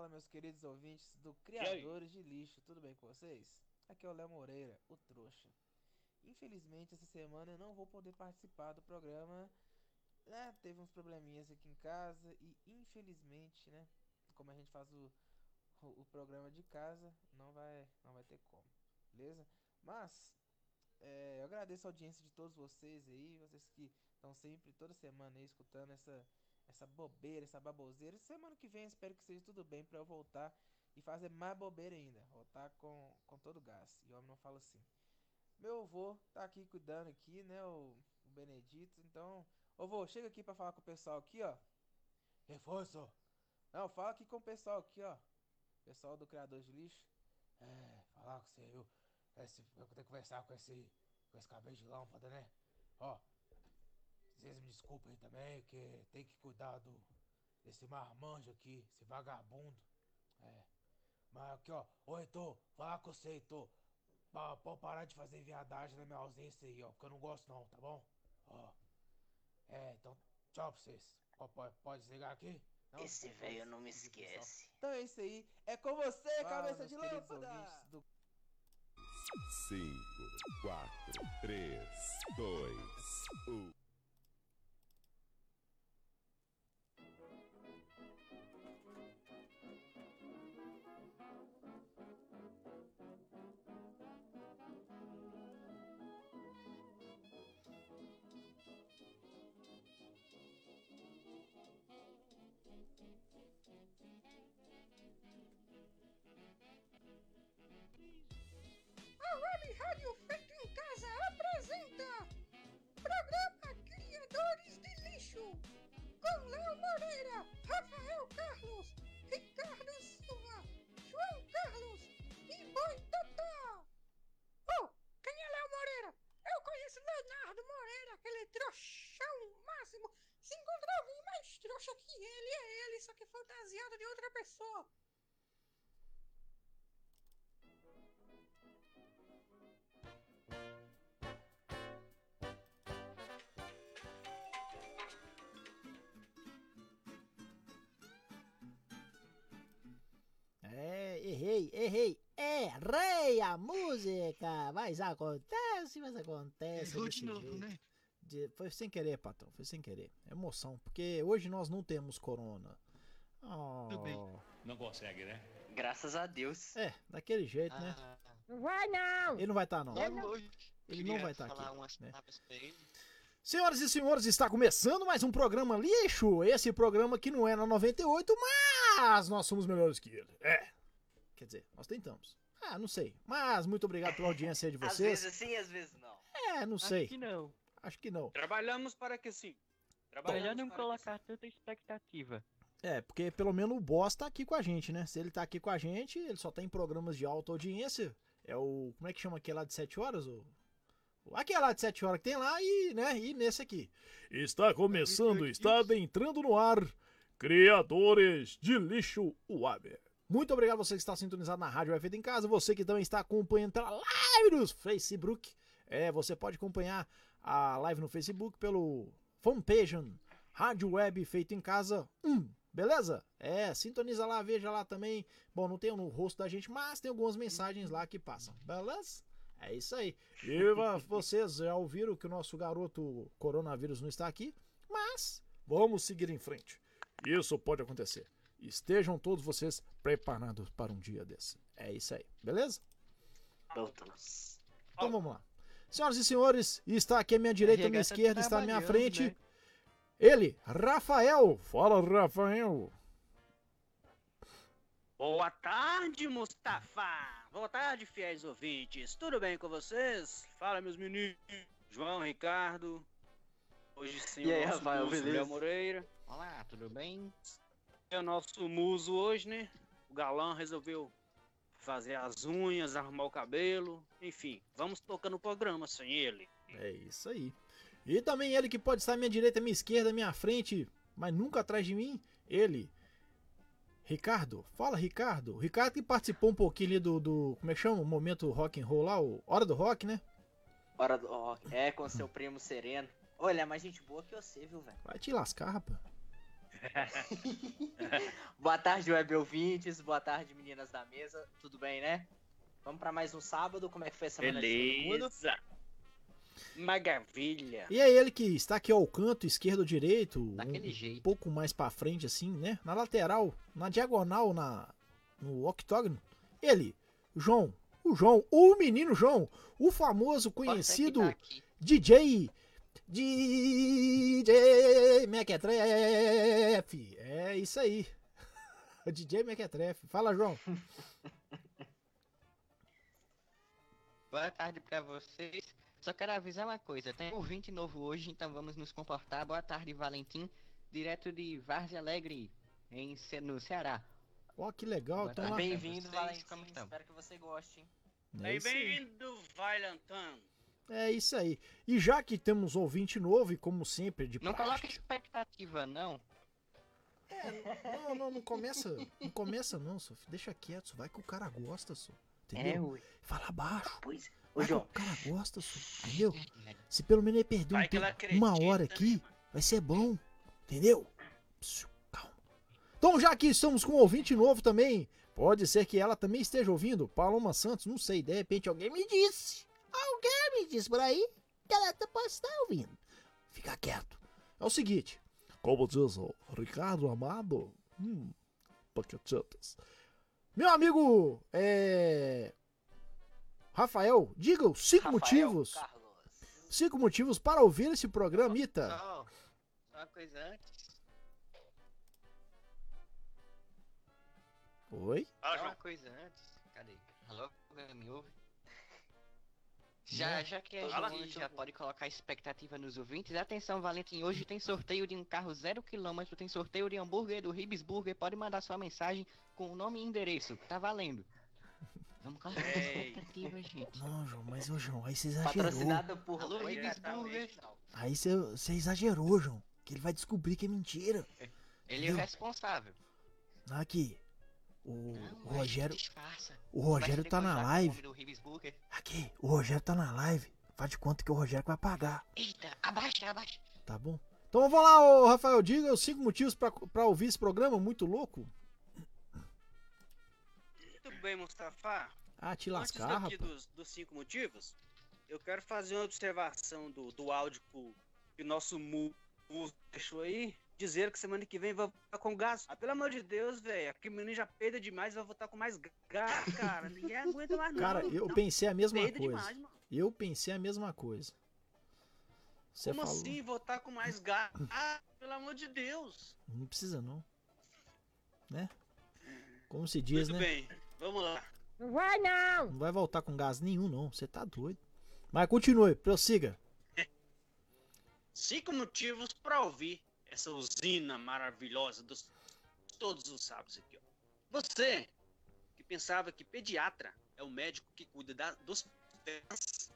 Fala, meus queridos ouvintes do Criadores de Lixo, tudo bem com vocês? Aqui é o Léo Moreira, o trouxa. Infelizmente, essa semana eu não vou poder participar do programa. Né? Teve uns probleminhas aqui em casa e, infelizmente, né? Como a gente faz o, o, o programa de casa, não vai, não vai ter como, beleza? Mas é, eu agradeço a audiência de todos vocês aí, vocês que estão sempre, toda semana aí, escutando essa essa bobeira, essa baboseira. Semana que vem espero que seja tudo bem para eu voltar e fazer mais bobeira ainda. Voltar com, com todo gás. E o homem não fala assim. Meu avô tá aqui cuidando aqui, né? O, o Benedito. Então, ô vô, chega aqui para falar com o pessoal aqui, ó. Reforço. Não, fala aqui com o pessoal aqui, ó. Pessoal do Criador de Lixo. É, falar com você, eu. Esse, eu que conversar com esse, com esse cabelo de lâmpada, né? Ó, vocês me desculpem também, que tem que cuidar do, desse marmanjo aqui, esse vagabundo. É. Mas aqui, ó. Ô, Heitor, fala com você, Heitor. Pode parar de fazer viadagem na minha ausência aí, ó. Porque eu não gosto não, tá bom? Ó. É, então, tchau pra vocês. Pode, pode desligar aqui? Não, Esse velho não me esquece. Então é isso aí. É com você, Fala, cabeça de lâmpada! Do... 5, 4, 3, 2, 1. Rafael Carlos, Ricardo Silva, João Carlos e Boi Totó. Oh, quem é Léo Moreira? Eu conheço Leonardo Moreira, aquele trouxão máximo. Se encontrar alguém mais trouxa que ele, é ele, só que fantasiado de outra pessoa. Errei, errei, errei a música! Mas acontece, mas acontece. Errou de novo, jeito. né? De, foi sem querer, patrão, foi sem querer. Emoção, porque hoje nós não temos corona. Oh. Tudo bem. Não consegue, né? Graças a Deus. É, daquele jeito, né? ah. né? Não vai não! Ele não vai estar, tá, não. Ele, ele não vai estar tá aqui. Né? Senhoras e senhores, está começando mais um programa lixo. Esse programa que não é na 98, mas nós somos melhores que ele. É. Quer dizer, nós tentamos. Ah, não sei. Mas muito obrigado pela audiência de vocês. Às vezes sim, às vezes não. É, não sei. Acho que não. Acho que não. Trabalhamos para que sim. Trabalhamos Melhor não colocar tanta expectativa. É, porque pelo menos o boss tá aqui com a gente, né? Se ele tá aqui com a gente, ele só tá em programas de alta audiência. É o. Como é que chama aquele lá de 7 horas? O. Aquele lá de 7 horas que tem lá e, né, e nesse aqui. Está começando, está adentrando no ar. Criadores de lixo Waber. Muito obrigado você que está sintonizado na Rádio Feito em Casa, você que também está acompanhando pela live no Facebook. É, você pode acompanhar a live no Facebook pelo fanpage Rádio Web Feito em Casa 1. Beleza? É, sintoniza lá, veja lá também. Bom, não tem no rosto da gente, mas tem algumas mensagens lá que passam. Beleza? É isso aí. E vocês já ouviram que o nosso garoto coronavírus não está aqui, mas vamos seguir em frente. Isso pode acontecer. Estejam todos vocês preparados para um dia desse. É isso aí, beleza? Então vamos lá. Senhoras e senhores, está aqui à minha direita, à minha esquerda, está à minha frente. Né? Ele, Rafael. Fala, Rafael. Boa tarde, Mustafa. Boa tarde, fiéis ouvintes. Tudo bem com vocês? Fala, meus meninos. João, Ricardo. Hoje sim, e aí, Rafael, beleza? Moreira. Olá, tudo bem? É o nosso muso hoje, né? O galã resolveu fazer as unhas, arrumar o cabelo, enfim, vamos tocando o programa sem ele. É isso aí. E também ele que pode estar à minha direita, à minha esquerda, à minha frente, mas nunca atrás de mim, ele. Ricardo, fala Ricardo. O Ricardo que participou um pouquinho ali do, do como é que chama? O momento rock and roll lá, o Hora do Rock, né? Hora do Rock, é, com seu primo Sereno. Olha, é mais gente boa que você, viu, velho? Vai te lascar, rapaz. Boa tarde, web ouvintes. Boa tarde, meninas da mesa. Tudo bem, né? Vamos pra mais um sábado. Como é que foi a semana de todo mundo? Beleza. Maravilha. E é ele que está aqui ao canto esquerdo ou direito, Daquele um jeito. pouco mais pra frente assim, né? Na lateral, na diagonal, na no octógono. Ele, João, o João, o menino João, o famoso conhecido tá. DJ DJ Mequetrefe. É isso aí. DJ Mequetrefe. Fala, João. Boa tarde pra vocês. Só quero avisar uma coisa, tem um ouvinte novo hoje, então vamos nos comportar. Boa tarde, Valentim, direto de Várzea Alegre, em Ce- no Ceará. Ó, que legal. Lá. Bem-vindo, Valentim. Espero que você goste, hein? É. Bem-vindo, Valentan. É isso aí. E já que temos ouvinte novo, e como sempre, de Não praxe- coloca expectativa, não. Não, não, não começa. Não começa, não, Sofia. Deixa quieto, vai que o cara gosta, só. É, Entendeu? ui. Fala baixo. Pois. Ô, Vai que João. o cara gosta, só. Entendeu? Se pelo menos ele perder um tempo, uma hora né, aqui, vai ser bom. Entendeu? Psiu, calma. Então, já que estamos com um ouvinte novo também, pode ser que ela também esteja ouvindo. Paloma Santos, não sei, de repente alguém me disse. Me disse por aí que ela até pode estar ouvindo. Fica quieto. É o seguinte. Como diz o Ricardo Amado, hum, paquetetas. Meu amigo, é. Rafael, diga os cinco Rafael motivos. Carlos. Cinco motivos para ouvir esse programa, Ita. Só, só uma coisa antes. Oi? Só uma coisa antes. Cadê? Alô? Me ouve? Já, já que a Fala. gente já pode colocar expectativa nos ouvintes, atenção, Valentim, hoje tem sorteio de um carro zero quilômetro, tem sorteio de hambúrguer do Ribs Burger, pode mandar sua mensagem com o nome e endereço, tá valendo. Vamos colocar Ei. expectativa, gente. Não, João, mas ô João, aí você exagerou. Patrocinada por Alô, Ribs Burger. Aí você, você exagerou, João. Que ele vai descobrir que é mentira. Ele é o responsável. Aqui. O, Não, o gente Rogério. O Rogério tá na live. Aqui, o Rogério tá na live. Faz de conta que o Rogério vai pagar, Eita, abaixa, abaixa. tá bom? Então vamos lá, ô, Rafael, diga os cinco motivos pra, pra ouvir esse programa muito louco. Muito bem, Mustafa. Ah, te Antes lascar, daqui rapaz. dos, dos cinco motivos, eu quero fazer uma observação do, do áudio que, o nosso Mu deixou aí. Dizer que semana que vem vai voltar com gás. Ah, pelo amor de Deus, velho. Aqui o menino já peida demais vai voltar com mais gás, cara. Ninguém aguenta mais, não. Cara, eu não, pensei a mesma peida coisa. demais, mano. Eu pensei a mesma coisa. Você Como falou. assim voltar com mais gás? Ah, pelo amor de Deus. Não precisa não. Né? Como se diz, Muito né? bem, vamos lá. Não vai não! Não vai voltar com gás nenhum, não. Você tá doido. Mas continue, prossiga. Cinco motivos para ouvir essa usina maravilhosa dos todos os sábados aqui, ó. Você que pensava que pediatra é o médico que cuida da- dos pés.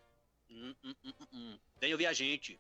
Hum, hum, hum, hum. Vem ouvir a gente.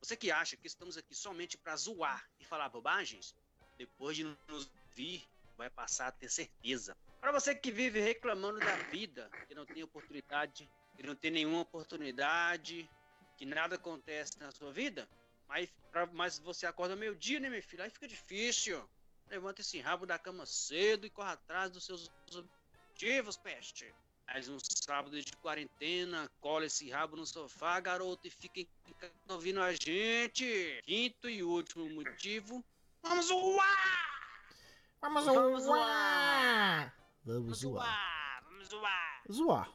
Você que acha que estamos aqui somente para zoar e falar bobagens, depois de nos vir, vai passar a ter certeza. Para você que vive reclamando da vida, que não tem oportunidade, que não tem nenhuma oportunidade, que nada acontece na sua vida, mas, pra- mas você acorda meio-dia, né, meu filho? Aí fica difícil. Levanta esse rabo da cama cedo e corre atrás dos seus objetivos, peste. Mais um sábado de quarentena, cola esse rabo no sofá, garoto, e fica em casa ouvindo a gente. Quinto e último motivo, vamos zoar! Vamos Vamos zoar! Vamos Vamos zoar. zoar! Vamos zoar! Zoar.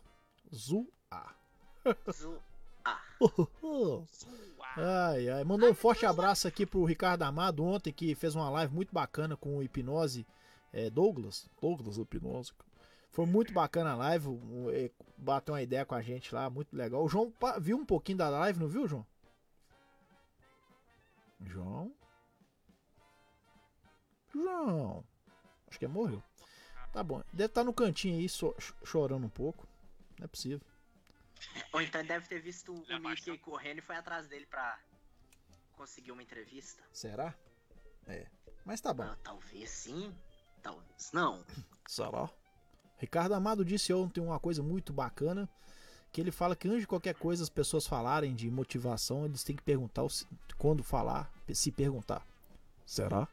Zoar. Zo- Zoar! Ai, ai. Mandou um forte abraço aqui pro Ricardo Amado ontem, que fez uma live muito bacana com o Hipnose é, Douglas. Douglas Hipnose. Foi muito bacana a live. é, Bateu uma ideia com a gente lá, muito legal. O João viu um pouquinho da live, não viu, João? João? João. Acho que é morreu. Tá bom. Deve estar no cantinho aí, chorando um pouco. Não é possível. Ou então deve ter visto o É, Mickey correndo e foi atrás dele pra conseguir uma entrevista. Será? É. Mas tá bom. Ah, talvez sim, talvez não. Será? Ricardo Amado disse ontem uma coisa muito bacana, que ele fala que antes de qualquer coisa as pessoas falarem de motivação, eles têm que perguntar quando falar, se perguntar. Será?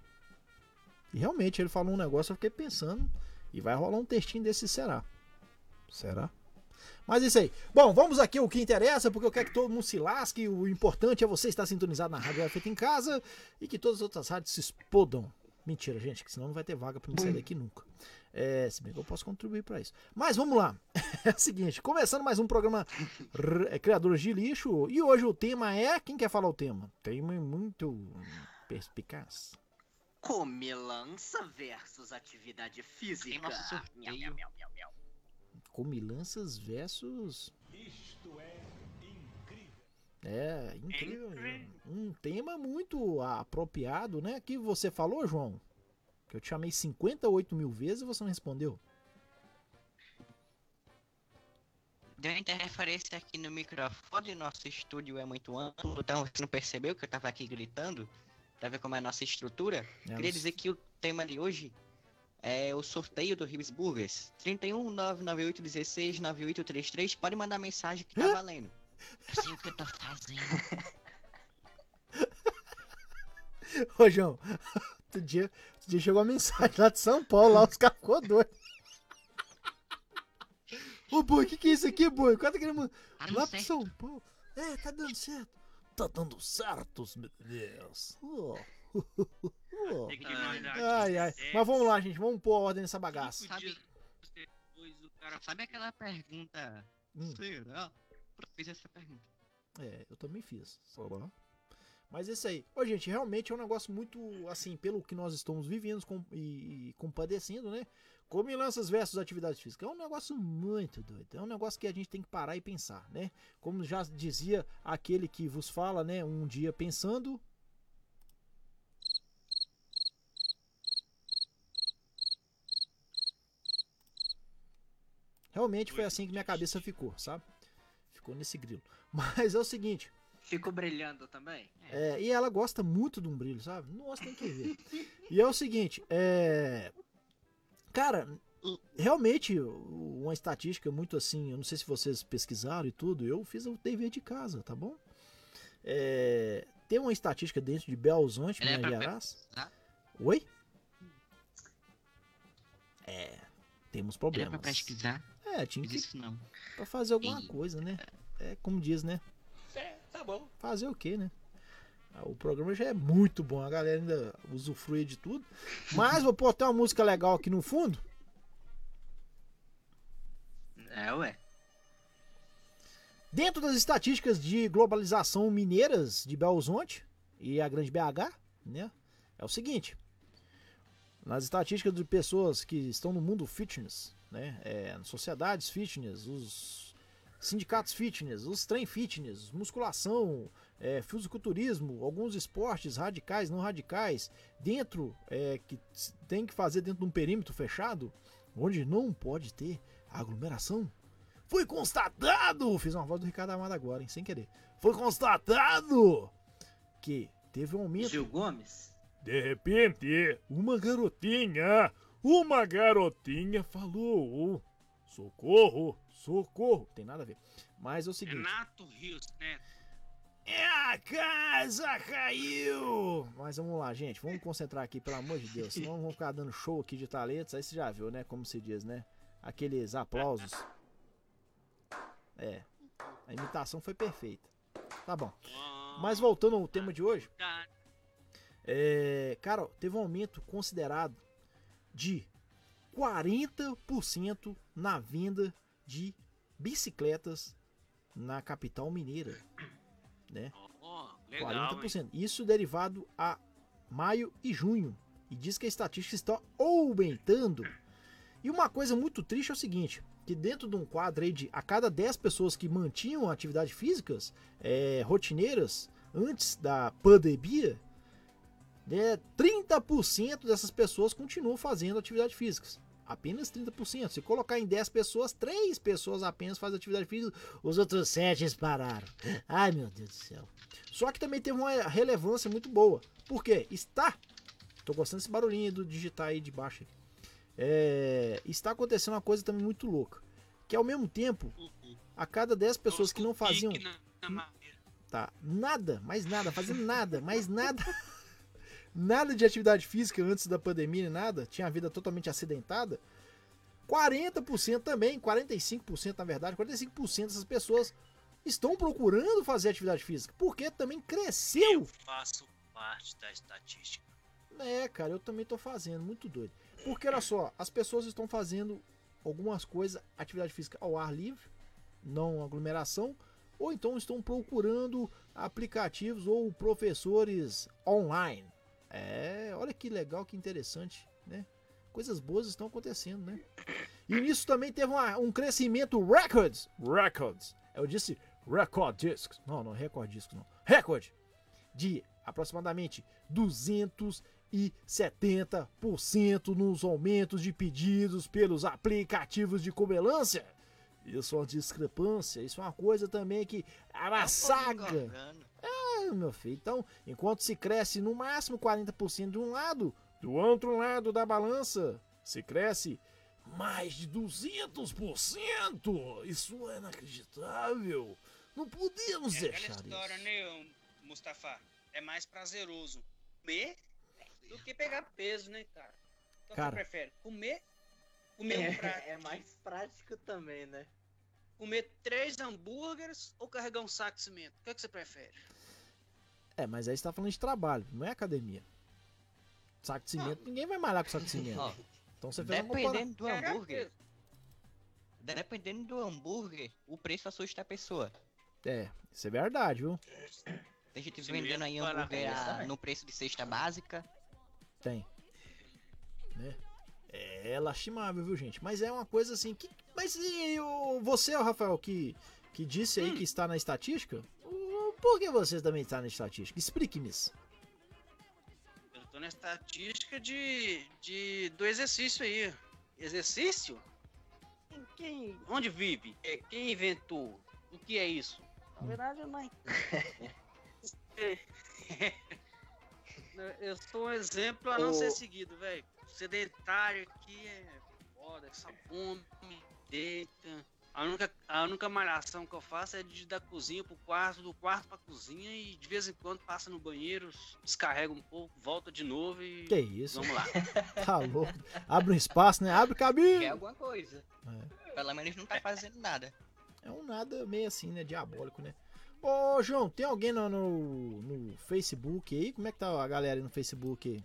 E realmente ele falou um negócio, eu fiquei pensando. E vai rolar um textinho desse será. Será? Mas isso aí. Bom, vamos aqui o que interessa, porque eu quero que todo mundo se lasque. O importante é você estar sintonizado na Rádio Feita em Casa e que todas as outras rádios se explodam. Mentira, gente, que senão não vai ter vaga pra me sair daqui nunca. É, se bem que eu posso contribuir para isso. Mas vamos lá. É o seguinte, começando mais um programa é, Criadores de Lixo. E hoje o tema é. Quem quer falar o tema? Tema muito perspicaz. Comilança versus atividade física. Tem nosso sorteio. Miau, miau, miau, miau, miau. Comilanças versus. É, incrível. mesmo. Um tema muito apropriado, né? Que você falou, João? Que eu te chamei 58 mil vezes e você não respondeu. Deu interferência aqui no microfone, nosso estúdio é muito amplo, então você não percebeu que eu tava aqui gritando? Pra ver como é a nossa estrutura? É, Queria mas- dizer que o tema de hoje é o sorteio do Ribs Burgers. 31 998 16 9833. Pode mandar mensagem que tá valendo. Eu sei o que eu tô fazendo. Ô, João, outro dia, outro dia chegou uma mensagem lá de São Paulo, lá os caras ficou doido. Ô, boi, o que, que é isso aqui, boi? O cara tá querendo lá pro certo. São Paulo. É, tá dando certo. Tá dando certo, meu Deus. Oh. Tem que mandar Ai, ai. Mas vamos lá, gente, vamos pôr a ordem nessa bagaça. Dias depois o cara Sabe aquela pergunta? Hum. Será? Eu fiz essa pergunta. É, eu também fiz. Mas isso aí. Ô, gente, realmente é um negócio muito, assim, pelo que nós estamos vivendo com, e, e compadecendo, né? Comilanças versus atividade física. É um negócio muito doido. É um negócio que a gente tem que parar e pensar, né? Como já dizia aquele que vos fala, né? Um dia pensando. Realmente foi assim que minha cabeça ficou, sabe? Ficou nesse grilo. Mas é o seguinte. Ficou brilhando também? É, e ela gosta muito de um brilho, sabe? Nossa, tem que ver. E é o seguinte, é. Cara, realmente, uma estatística muito assim, eu não sei se vocês pesquisaram e tudo, eu fiz o dever de casa, tá bom? É, tem uma estatística dentro de Belo Horizonte, é Minas pra Gerais. Oi? É, temos Era pra problemas. pesquisar? É, tinha que isso não. pra fazer alguma coisa, né? É como diz, né? É, tá bom. Fazer o quê, né? Ah, O programa já é muito bom, a galera ainda usufrui de tudo. Mas vou pôr até uma música legal aqui no fundo. É, ué. Dentro das estatísticas de globalização mineiras de Belo Horizonte e a grande BH, né? É o seguinte. Nas estatísticas de pessoas que estão no mundo fitness, né? É, sociedades fitness, os sindicatos fitness, os trem fitness, musculação, é, fisiculturismo, alguns esportes radicais, não radicais, dentro, é, que tem que fazer dentro de um perímetro fechado, onde não pode ter aglomeração. Foi constatado! Fiz uma voz do Ricardo Amado agora, hein? Sem querer. Foi constatado que teve um aumento. Gil Gomes? De repente, uma garotinha, uma garotinha falou: socorro, socorro. Tem nada a ver. Mas é o seguinte: Renato Rios Neto. é a casa caiu! Mas vamos lá, gente, vamos concentrar aqui, pelo amor de Deus. Senão vamos ficar dando show aqui de talentos. Aí você já viu, né? Como se diz, né? Aqueles aplausos. É, a imitação foi perfeita. Tá bom. Mas voltando ao tema de hoje. É, cara, teve um aumento considerado de 40% na venda de bicicletas na capital mineira, né? Ó, legal, hein? 40%. Isso derivado a maio e junho. E diz que a estatística está aumentando. E uma coisa muito triste é o seguinte: que dentro de um quadro aí de a cada 10 pessoas que mantinham atividades físicas é, rotineiras antes da pandemia, né, 30% dessas pessoas continuam fazendo atividades físicas. Apenas 30%. Se colocar em 10 pessoas, 3 pessoas apenas fazem atividade física, os outros 7 pararam. Ai meu Deus do céu. Só que também teve uma relevância muito boa. Por quê? Está. Tô gostando desse barulhinho do digitar aí de baixo. É, está acontecendo uma coisa também muito louca. Que ao mesmo tempo, a cada 10 pessoas que não faziam. Tá, nada, mais nada, fazendo nada, mais nada. nada de atividade física antes da pandemia, nada, tinha a vida totalmente acidentada. 40% também, 45% na verdade, 45% dessas pessoas estão procurando fazer atividade física, porque também cresceu. Eu faço parte da estatística. É, cara, eu também tô fazendo, muito doido. Porque olha só, as pessoas estão fazendo algumas coisas, atividade física ao ar livre, não aglomeração, ou então estão procurando aplicativos ou professores online. É, olha que legal, que interessante, né? Coisas boas estão acontecendo, né? E nisso também teve uma- um crescimento records, records. Eu disse record discs, não, não record discs não, recorde de aproximadamente 270% nos aumentos de pedidos pelos aplicativos de comelância. Isso é uma discrepância, isso é uma coisa também que Tá amassaga. É, meu filho. Então, enquanto se cresce no máximo 40% de um lado, do outro lado da balança, se cresce mais de 200%. Isso é inacreditável. Não podemos É aquela deixar história, isso. né, Mustafa? É mais prazeroso comer do que pegar peso, né, cara? Então Cara. você prefere comer, comer um prato, É, é mais prático também, né? comer três hambúrgueres ou carregar um saco de cimento? O que, é que você prefere? É, mas aí você tá falando de trabalho, não é academia. Saco de cimento, ninguém vai malhar com saco de cimento. Então você fez dependendo do hambúrguer, dependendo do hambúrguer, o preço assusta a pessoa. É, isso é verdade, viu? Tem gente Sim, vendendo aí hambúrguer a- no preço de cesta básica. Tem. Né? É lastimável, viu, gente? Mas é uma coisa assim que. Mas e o, você, ó, Rafael, que, que disse aí que está na estatística? Por que você também está na estatística? Explique-me isso. Eu tô na estatística de, de do exercício aí. Exercício? Quem, quem- onde vive? É, Quem inventou? O que é isso? Na verdade, eu não. Eu sou um exemplo a não O- ser seguido, velho. Sedentário aqui é foda, essa fome, deita. A única, a única malhação que eu faço é de da cozinha pro quarto, do quarto pra cozinha e de vez em quando passa no banheiro, descarrega um pouco, volta de novo e. Que isso? Vamos lá. Tá louco. Abre um espaço, né? Abre é caminho. alguma coisa. Pelo menos não tá fazendo nada. É um nada meio assim, né? Diabólico, né? Ô, João, tem alguém no, no, no Facebook aí? Como é que tá a galera aí no Facebook aí?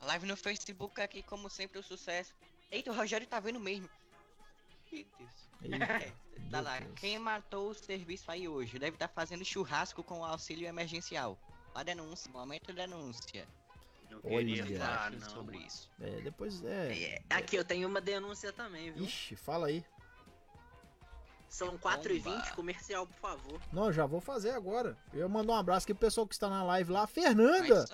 A live no Facebook aqui, como sempre, o sucesso. Eita, o Rogério tá vendo mesmo. Eita, É, tá lá. Deus. Quem matou o serviço aí hoje deve estar fazendo churrasco com o auxílio emergencial. A denúncia, momento de denúncia. Não Olha. queria O que falar, acham não. sobre isso. É, depois é. É, Aqui eu tenho uma denúncia também, viu? Ixi, fala aí. São 4h20, Bomba. comercial, por favor. Não, já vou fazer agora. Eu mando um abraço aqui pro pessoal que está na live lá. Fernanda!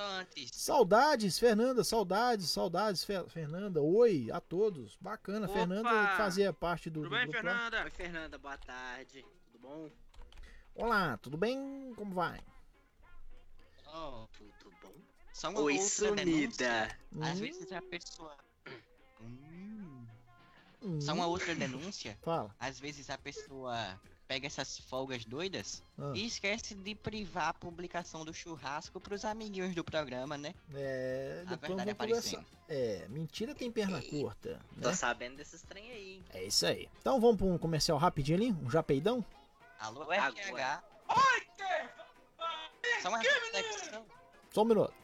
Saudades, Fernanda, saudades, saudades, Fe- Fernanda. Oi a todos. Bacana, Opa! Fernanda que fazia parte do, Tudo do bem, grupo lá. Fernanda? Oi, Fernanda, boa tarde. Tudo bom? Olá, tudo bem? Como vai? ó, Tudo bom? só uma Oi, outra denúncia. sumida. Às Hum, vezes a pessoa. Hum. Hum, Só uma outra denúncia. Fala. Às vezes a pessoa pega essas folgas doidas Ah, e esquece de privar a publicação do churrasco pros amiguinhos do programa, né? é, A depois verdade vamos conversar. É, mentira tem perna curta, Tô né? sabendo desses trem aí, hein? É isso aí. Então vamos para um comercial rapidinho ali, um japeidão? Alô, Agora. FH. Só uma reflexão. Só um minuto.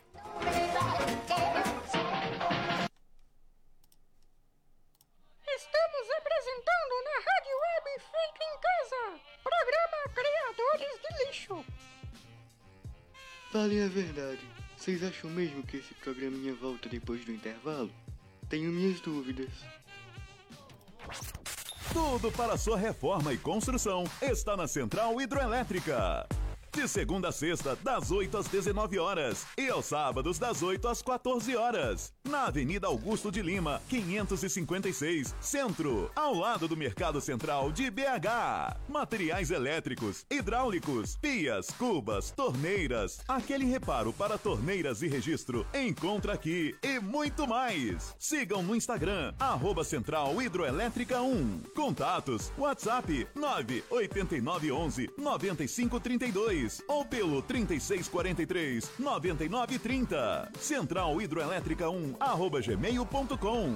Apresentando na Rádio Web Feito em Casa, programa Criadores de Lixo. Falem a verdade. Vocês acham mesmo que esse programinha volta depois do intervalo? Tenho minhas dúvidas. Tudo para sua reforma e construção está na Central Hidroelétrica. De segunda a sexta, das 8 às 19 horas. E aos sábados, das 8 às 14 horas. Na Avenida Augusto de Lima, 556, Centro. Ao lado do Mercado Central de BH. Materiais elétricos, hidráulicos, pias, cubas, torneiras. Aquele reparo para torneiras e registro. Encontra aqui e muito mais. Sigam no Instagram, arroba Central Hidroelétrica 1. Contatos, WhatsApp 98911 9532. 33 ou pelo 3643 9930. Central Hidroelétrica 1 arroba gmail.com.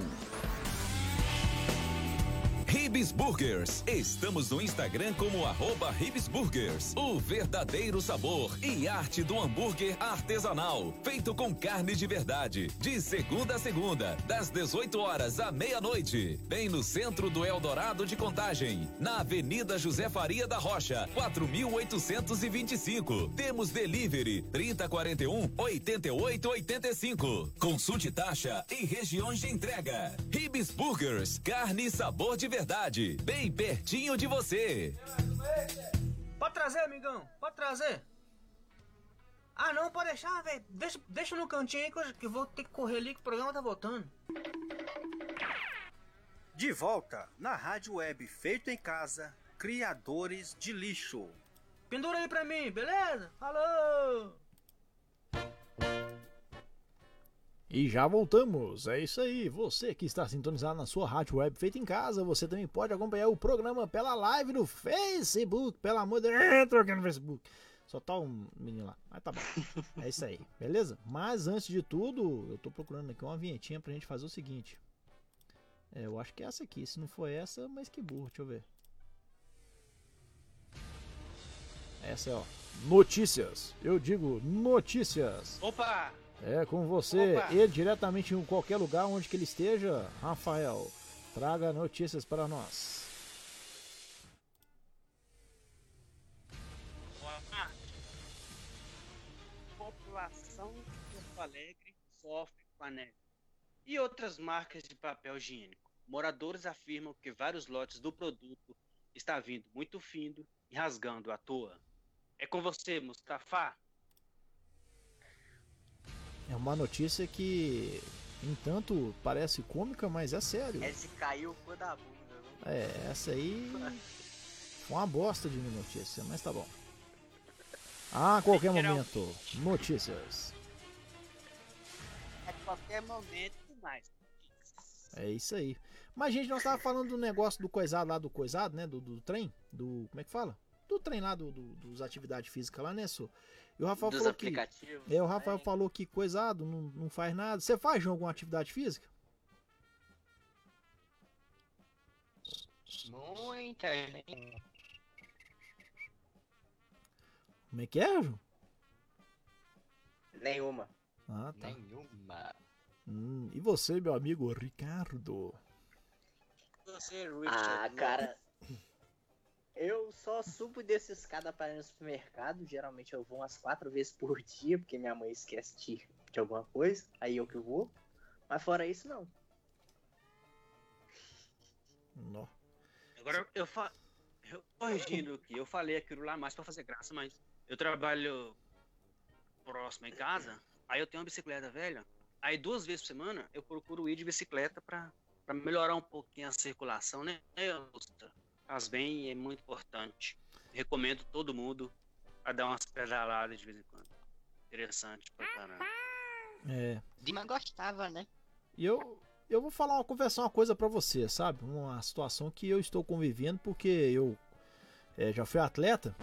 Ribs Burgers. Estamos no Instagram como arroba Ribs Burgers. O verdadeiro sabor e arte do hambúrguer artesanal. Feito com carne de verdade. De segunda a segunda, das 18 horas à meia-noite. Bem no centro do Eldorado de Contagem. Na Avenida José Faria da Rocha, 4825. Temos delivery 3041 8885. Consulte taxa e regiões de entrega. Ribs Burgers. Carne e sabor de verdade. Bem pertinho de você. Pode trazer, amigão. Pode trazer. Ah, não, pode deixar, velho. Deixa, deixa no cantinho aí que eu, que eu vou ter que correr ali que o programa tá voltando. De volta na rádio web Feito em Casa, Criadores de Lixo. Pendura aí pra mim, beleza? Falou! E já voltamos, é isso aí. Você que está sintonizado na sua rádio web feita em casa, você também pode acompanhar o programa pela live no Facebook. Pelo amor de entra aqui no Facebook. Só tá um menino lá, mas tá bom. É isso aí, beleza? Mas antes de tudo, eu tô procurando aqui uma vinhetinha pra gente fazer o seguinte. É, eu acho que é essa aqui. Se não for essa, mas que burro, deixa eu ver. Essa é, ó. Notícias. Eu digo notícias. Opa! É com você, Opa! ele diretamente em qualquer lugar onde que ele esteja, Rafael. Traga notícias para nós. Boa tarde. População de Porto Alegre sofre com a neve. E outras marcas de papel higiênico. Moradores afirmam que vários lotes do produto está vindo muito findo e rasgando à toa. É com você, Mustafa. É uma notícia que, entanto, parece cômica, mas é sério. É de cair o cu da bunda, viu? É, essa aí foi uma bosta de notícia, mas tá bom. A qualquer momento, notícias. A qualquer momento mais. É isso aí. Mas, gente, nós tava falando do negócio do coisado lá, do coisado, né? Do, do trem, do. Como é que fala? Do trem lá, do, do- dos atividades físicas lá, né, Su? E o Rafael Dos falou que. É, o Rafael falou que coisado, não, não faz nada. Você faz João, alguma atividade física? Muita gente. Como é que é, João? Nenhuma. Ah, tá. Nenhuma. Hum, e você, meu amigo Ricardo? Você, Ah, Richard, cara. Eu só subo desse escada para ir no supermercado. Geralmente eu vou umas quatro vezes por dia, porque minha mãe esquece de, de alguma coisa. Aí eu que vou. Mas fora isso, não. Nó. Agora eu, fa... eu corrigindo aqui, eu falei aquilo lá mais pra fazer graça, mas eu trabalho próximo em casa, aí eu tenho uma bicicleta velha, aí duas vezes por semana eu procuro ir de bicicleta pra, pra melhorar um pouquinho a circulação, né? Augusta? Faz bem e é muito importante. Recomendo todo mundo a dar umas pedaladas de vez em quando. Interessante pra caramba. É. Dima gostava, né? E eu, eu vou falar, uma, confessar uma coisa pra você, sabe? Uma situação que eu estou convivendo porque eu é, já fui atleta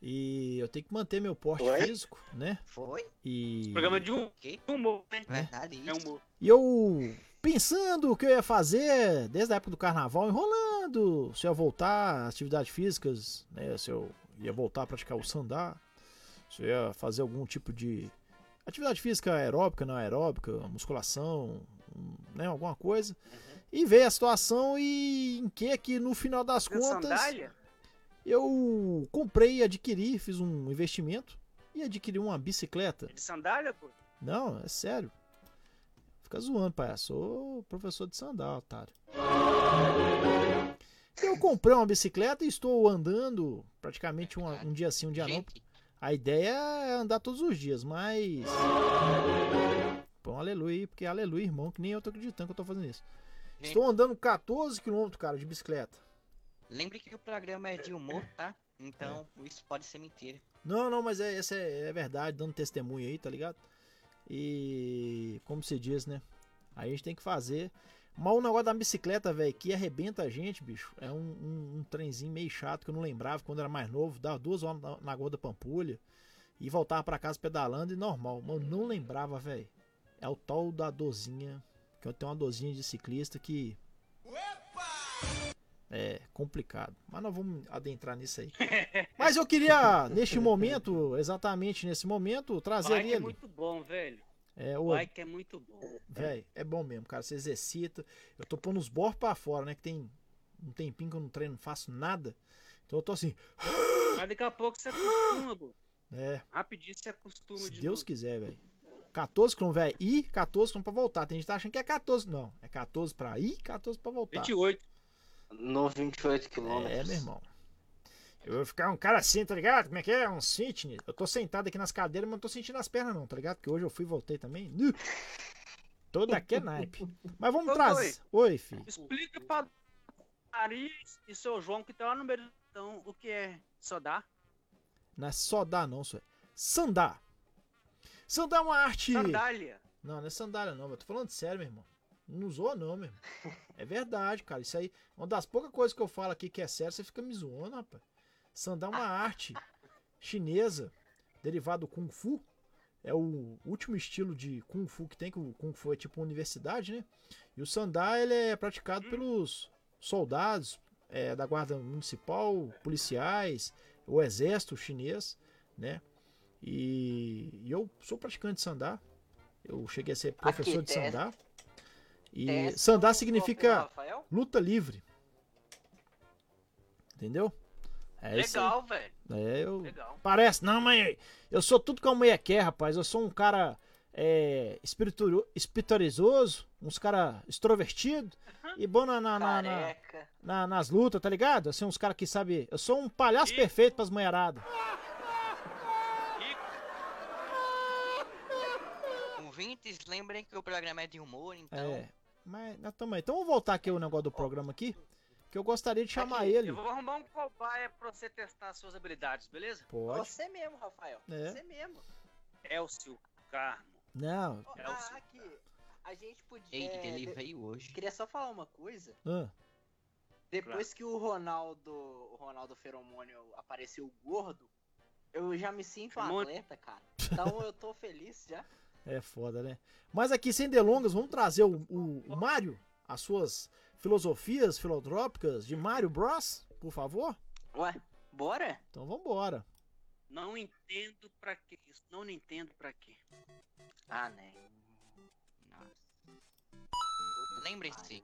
e eu tenho que manter meu porte Oi? físico, né? Foi? E, Programa de um humor, né? Verdade É isso. humor. e eu pensando o que eu ia fazer desde a época do carnaval, enrolando se eu ia voltar às atividades físicas, né? Se eu ia voltar a praticar o sandá, se eu ia fazer algum tipo de atividade física aeróbica, não aeróbica, musculação, né? Alguma coisa. E ver a situação e em que que no final das contas sandália? eu comprei adquiri, fiz um investimento e adquiri uma bicicleta. De sandália, pô? Não, é sério. Fica zoando, pai. Sou professor de sandal, otário. Eu comprei uma bicicleta e estou andando praticamente um, um dia sim, um dia não. A ideia é andar todos os dias, mas. Põe um aleluia aí, porque aleluia, irmão, que nem eu tô acreditando que eu tô fazendo isso. Gente. Estou andando 14 km, cara, de bicicleta. lembre que o programa é de humor, tá? Então, isso pode ser mentira. Não, não, mas é, essa é, é verdade, dando testemunho aí, tá ligado? E como se diz, né? Aí a gente tem que fazer. Mas o negócio da bicicleta, velho, que arrebenta a gente, bicho, é um, um, um trenzinho meio chato que eu não lembrava quando era mais novo. Dava duas horas na, na Gorda Pampulha e voltava pra casa pedalando e normal. Mas eu não lembrava, velho. É o tal da dozinha, que eu tenho uma dozinha de ciclista que. É complicado. Mas nós vamos adentrar nisso aí. Mas eu queria, neste momento, exatamente nesse momento, trazer Bike é ele. muito bom, velho. É, o, Bike é muito bom. Véi, é bom mesmo, cara. Você exercita. Eu tô pondo os borros pra fora, né? Que tem um tempinho que eu não treino, não faço nada. Então eu tô assim. Mas daqui a pouco você acostuma, pô. É, Rapidinho você acostuma se de Deus novo. quiser, velho. 14 km, velho. Ir, 14 km pra voltar. Tem gente que tá achando que é 14. Não, é 14 pra ir, 14 pra voltar. 28. No 28 km. É, meu irmão. Eu vou ficar um cara assim, tá ligado? Como é que é? Um fitness. Eu tô sentado aqui nas cadeiras, mas não tô sentindo as pernas, não, tá ligado? Porque hoje eu fui e voltei também. Nu. Todo aqui é naipe. Mas vamos Ô, trazer. Oi, filho. Explica pra Ari e seu João que tá lá no meio então, o que é sodá. Não é só dar, não, senhor. Sandá. Sandá é uma arte. Sandália. Não, não é sandália, não. Eu tô falando sério, meu irmão. Não zoa, não, meu irmão. É verdade, cara. Isso aí, uma das poucas coisas que eu falo aqui que é sério, você fica me zoando, rapaz. Sandá é uma arte chinesa, derivada do Kung Fu. É o último estilo de Kung Fu que tem, que o Kung Fu é tipo uma universidade, né? E o Sandá, ele é praticado pelos soldados é, da guarda municipal, policiais, o exército chinês, né? E, e eu sou praticante de Sandá. Eu cheguei a ser professor de teste- Sandá. E Sandá significa luta livre. Entendeu? É. Legal, velho. É, eu... Legal. Parece, não, mas eu sou tudo que a mulher quer, rapaz. Eu sou um cara é, espiritu- espiritualizoso, uns cara extrovertido e bom na, na- na- na- nas lutas, tá ligado? Assim, uns caras que sabe. Eu sou um palhaço perfeito pras mulheradas. Ouvintes, lembrem que o programa é de humor, então. É. Mas tamo aí. Então vamos voltar aqui o negócio do programa aqui. Que eu gostaria de chamar ele. Eu vou arrumar um cobaia pra você testar as suas habilidades, beleza? Pode. Você mesmo, Rafael. É. Você mesmo. Elcio Carmo. Não. Ó, Elcio. ah, aqui. A gente podia. Eita, é, ele veio hoje. Queria só falar uma coisa. Ah, Depois que o Ronaldo, o Ronaldo Feromônio apareceu gordo, eu já me sinto um Feromônio? atleta, cara. Então eu tô feliz já. é foda, né? Mas aqui, sem delongas, vamos trazer o, o, o Mário, as suas filosofias filantrópicas de Mario Bros, por favor? Ué, bora? Então vambora. Não entendo pra que isso. Não entendo pra quê. Ah, né. Lembre-se.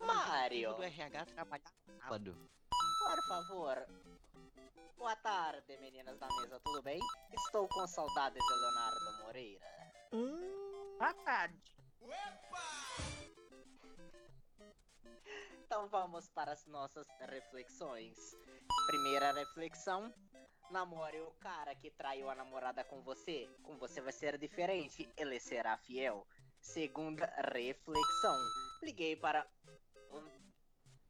Mario. Do RH trabalhar sábado. Por favor. Boa tarde, meninas da mesa, tudo bem? Estou com saudade de Leonardo Moreira. Boa tarde. Então vamos para as nossas reflexões. Primeira reflexão. Namore o cara que traiu a namorada com você. Com você vai ser diferente. Ele será fiel. Segunda reflexão. Liguei para.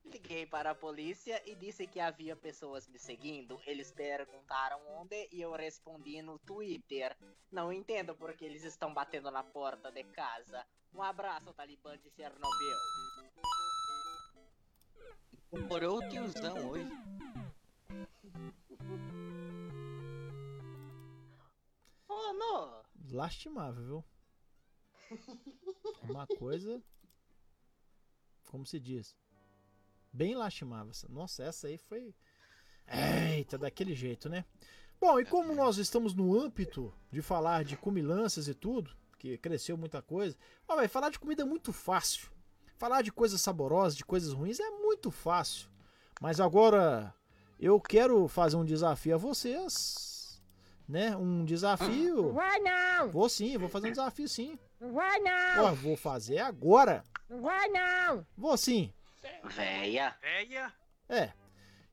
Liguei para a polícia e disse que havia pessoas me seguindo. Eles perguntaram onde e eu respondi no Twitter. Não entendo porque eles estão batendo na porta de casa. Um abraço, Talibã de Chernobyl. Morou o tiozão hoje. Oh, não! Lastimável, viu? Uma coisa. Como se diz? Bem lastimável. Nossa, essa aí foi. Eita, daquele jeito, né? Bom, e como nós estamos no âmbito de falar de comilanças e tudo, que cresceu muita coisa, ó, vai falar de comida é muito fácil. Falar de coisas saborosas, de coisas ruins é muito fácil. Mas agora eu quero fazer um desafio a vocês, né? Um desafio. Vai não! Vou sim, vou fazer um desafio sim. Vai não! Ó, vou fazer agora. Vai não! Vou sim. Véia. Véia. É.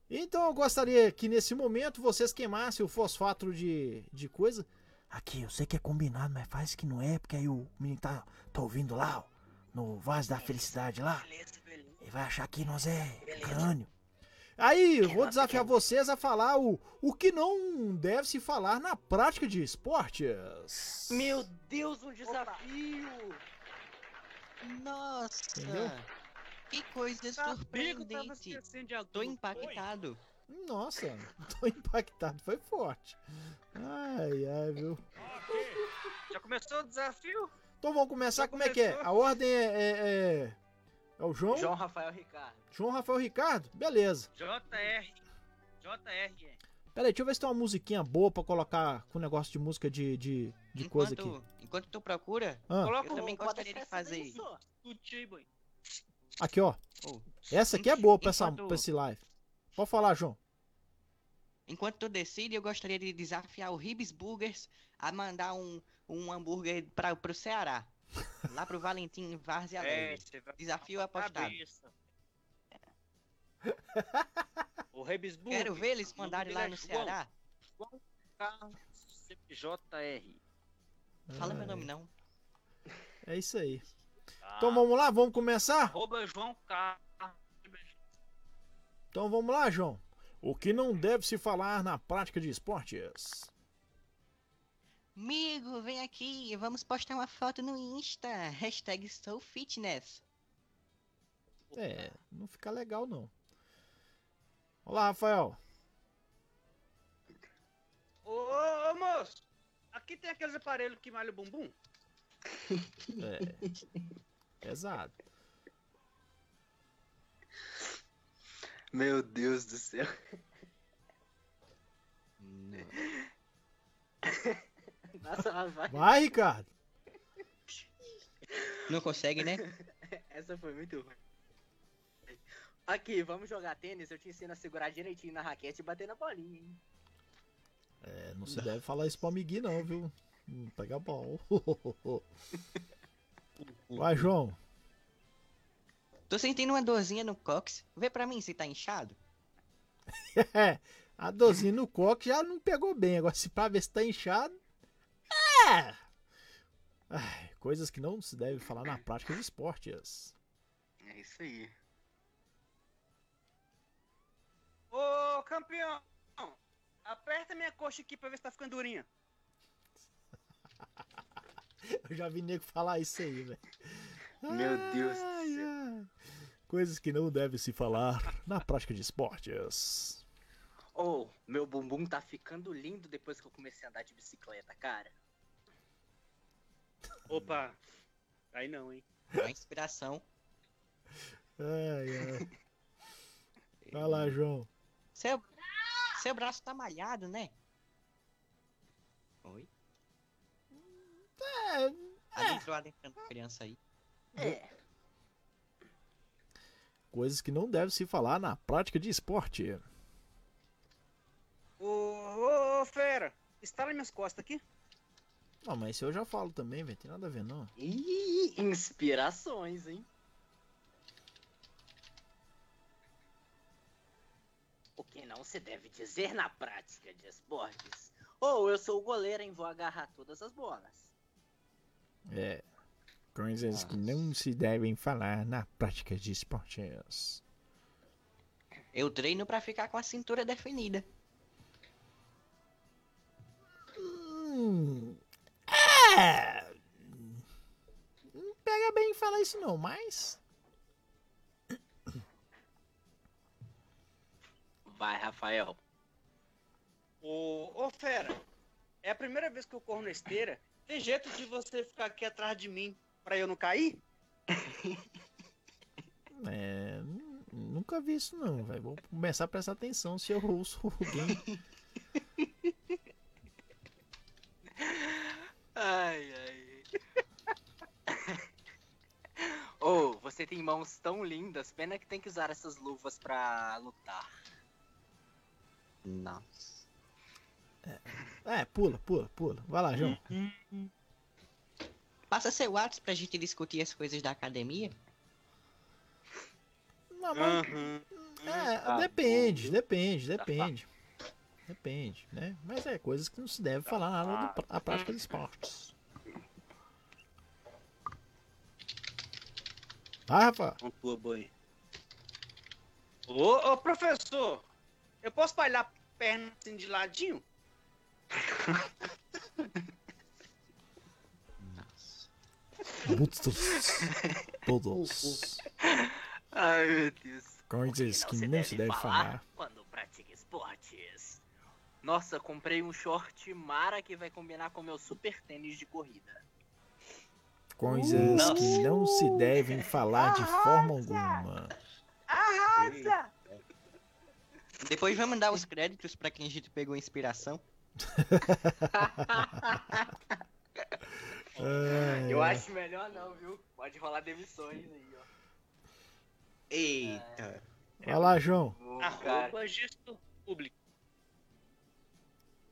Então eu gostaria que nesse momento vocês queimassem o fosfato de, de coisa. Aqui, eu sei que é combinado, mas faz que não é, porque aí o menino tá, tá ouvindo lá, ó, no vaso da felicidade lá. Beleza, beleza. Ele vai achar que nós é crânio. Aí, eu vou desafiar vocês a falar o, o que não deve se falar na prática de esportes. Meu Deus, um desafio! Nossa! Entendeu? Que coisa tava surpreendente. Tô impactado. Nossa, tô impactado, foi forte. Ai, ai, viu? Já começou o desafio? Então vamos começar, como é que é? A ordem é. É, é, é o João? João Rafael Ricardo. João Rafael Ricardo? Beleza. JR. JR. Pera aí, deixa eu ver se tem uma musiquinha boa pra colocar com negócio de música de, de, de coisa aqui. Enquanto, enquanto tu procura, Ah. Coloca eu também gostaria de fazer. Boy. Aqui, ó. Oh. Essa aqui é boa pra, essa, Enquanto- pra esse live. Pode falar, João. Enquanto tu decide, eu gostaria de desafiar o Ribs Burgers a mandar um, um hambúrguer pra, pro Ceará. Lá pro Valentim Várzea É, Desafio apostado. cabeça. O Rebisburg. Quero ver eles o mandarem lá é no João. Ceará. João Carlos CPJR. Fala meu nome não. É isso aí. Tá? Então vamos lá, vamos começar? Arroba João Carlos. Então vamos lá, João. O que não deve se falar na prática de esportes? Amigo, vem aqui, vamos postar uma foto no Insta. Hashtag SouFitness. É, não fica legal não. Olá, Rafael. Ô, ô, moço, aqui tem aqueles aparelhos que malham o bumbum? É. Pesado. Meu Deus do céu. Nossa, ela vai. Vai, Ricardo. Não consegue, né? Essa foi muito ruim. Aqui, vamos jogar tênis. Eu te ensino a segurar direitinho na raquete e bater na bolinha, hein? É, não se deve falar isso pro amiguinho não, viu? Hum, Pega a bola. Vai, João. Tô sentindo uma dorzinha no cox. Vê pra mim se tá inchado. É, a dorzinha no coque já não pegou bem. Agora, se pra ver se tá inchado. É! Ai, coisas que não se deve falar na prática de esportes. É isso aí. Ô, campeão, aperta minha coxa aqui pra ver se tá ficando durinha. Eu já vi nego falar isso aí, velho. Meu Deus do céu. ai. Coisas que não deve se falar na prática de esportes. Ô, meu bumbum tá ficando lindo depois que eu comecei a andar de bicicleta, cara. Opa, aí não, hein? Uma inspiração. Ai, ai. Vai lá, João. Seu, seu braço tá malhado, né? Oi? É, Adentrou adentrando criança aí. É. Coisas que não deve se falar na prática de esporte. Ô, ô, ô, fera, estala minhas costas aqui. Não, mas isso eu já falo também, velho. Tem nada a ver, não. Ih, inspirações, hein? O que não se deve dizer na prática de esportes? Ou eu sou o goleiro e vou agarrar todas as bolas. É. Coisas que não se devem falar na prática de esportes. Eu treino pra ficar com a cintura definida. Hum, é. Não pega bem falar isso não, mas. Vai, Rafael. Ô, ô, fera, é a primeira vez que eu corro na esteira. Tem jeito de você ficar aqui atrás de mim pra eu não cair? É. nu- Nunca vi isso não, velho. Vou começar a prestar atenção se eu ouço alguém. Ai, ai. Ô, você tem mãos tão lindas, pena que tem que usar essas luvas pra lutar. Nossa. É, pula, pula, pula. Vai lá, João. Passa seu WhatsApp pra gente discutir as coisas da academia. Não, mas- É, Tá depende, depende, depende. Depende, né? Mas é coisas que não se deve falar na hora do- a prática de esportes. Tua boi. Ô, ô, professor, eu posso bailar a perna assim de ladinho? Nossa. Muitos. Todos. Ai, meu Deus. Coisas que não se deve falar. Quando pratica esportes. Nossa, comprei um short mara que vai combinar com meu super tênis de corrida. Coisas que não se devem falar de forma alguma. Arrasa! Depois vamos dar os créditos pra quem a gente pegou inspiração. Eu acho melhor não, viu? Pode rolar demissões aí, ó. Eita. Vai lá, João. Arroba gestor público.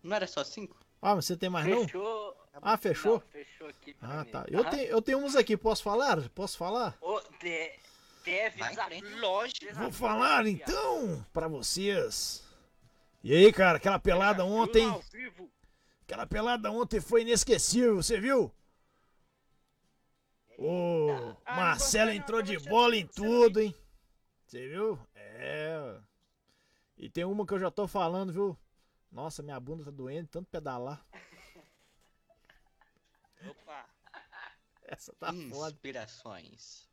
Não era só cinco? Ah, mas você tem mais não? Fechou. Ah, fechou? Não, fechou aqui. Ah, mim. tá. Eu Aham. tenho, eu tenho uns aqui, posso falar? Posso falar? Ô, de- deve. Lógico. Vou falar então pra vocês. E aí, cara, aquela pelada ontem. Aquela pelada ontem foi inesquecível, você viu? O Ah, Marcelo não gostei não, entrou de bola em chateado, tudo, hein? Você viu? É. E tem uma que eu já tô falando, viu? Nossa, minha bunda tá doendo, tanto pedalar. Opa. Essa tá foda. Inspirações.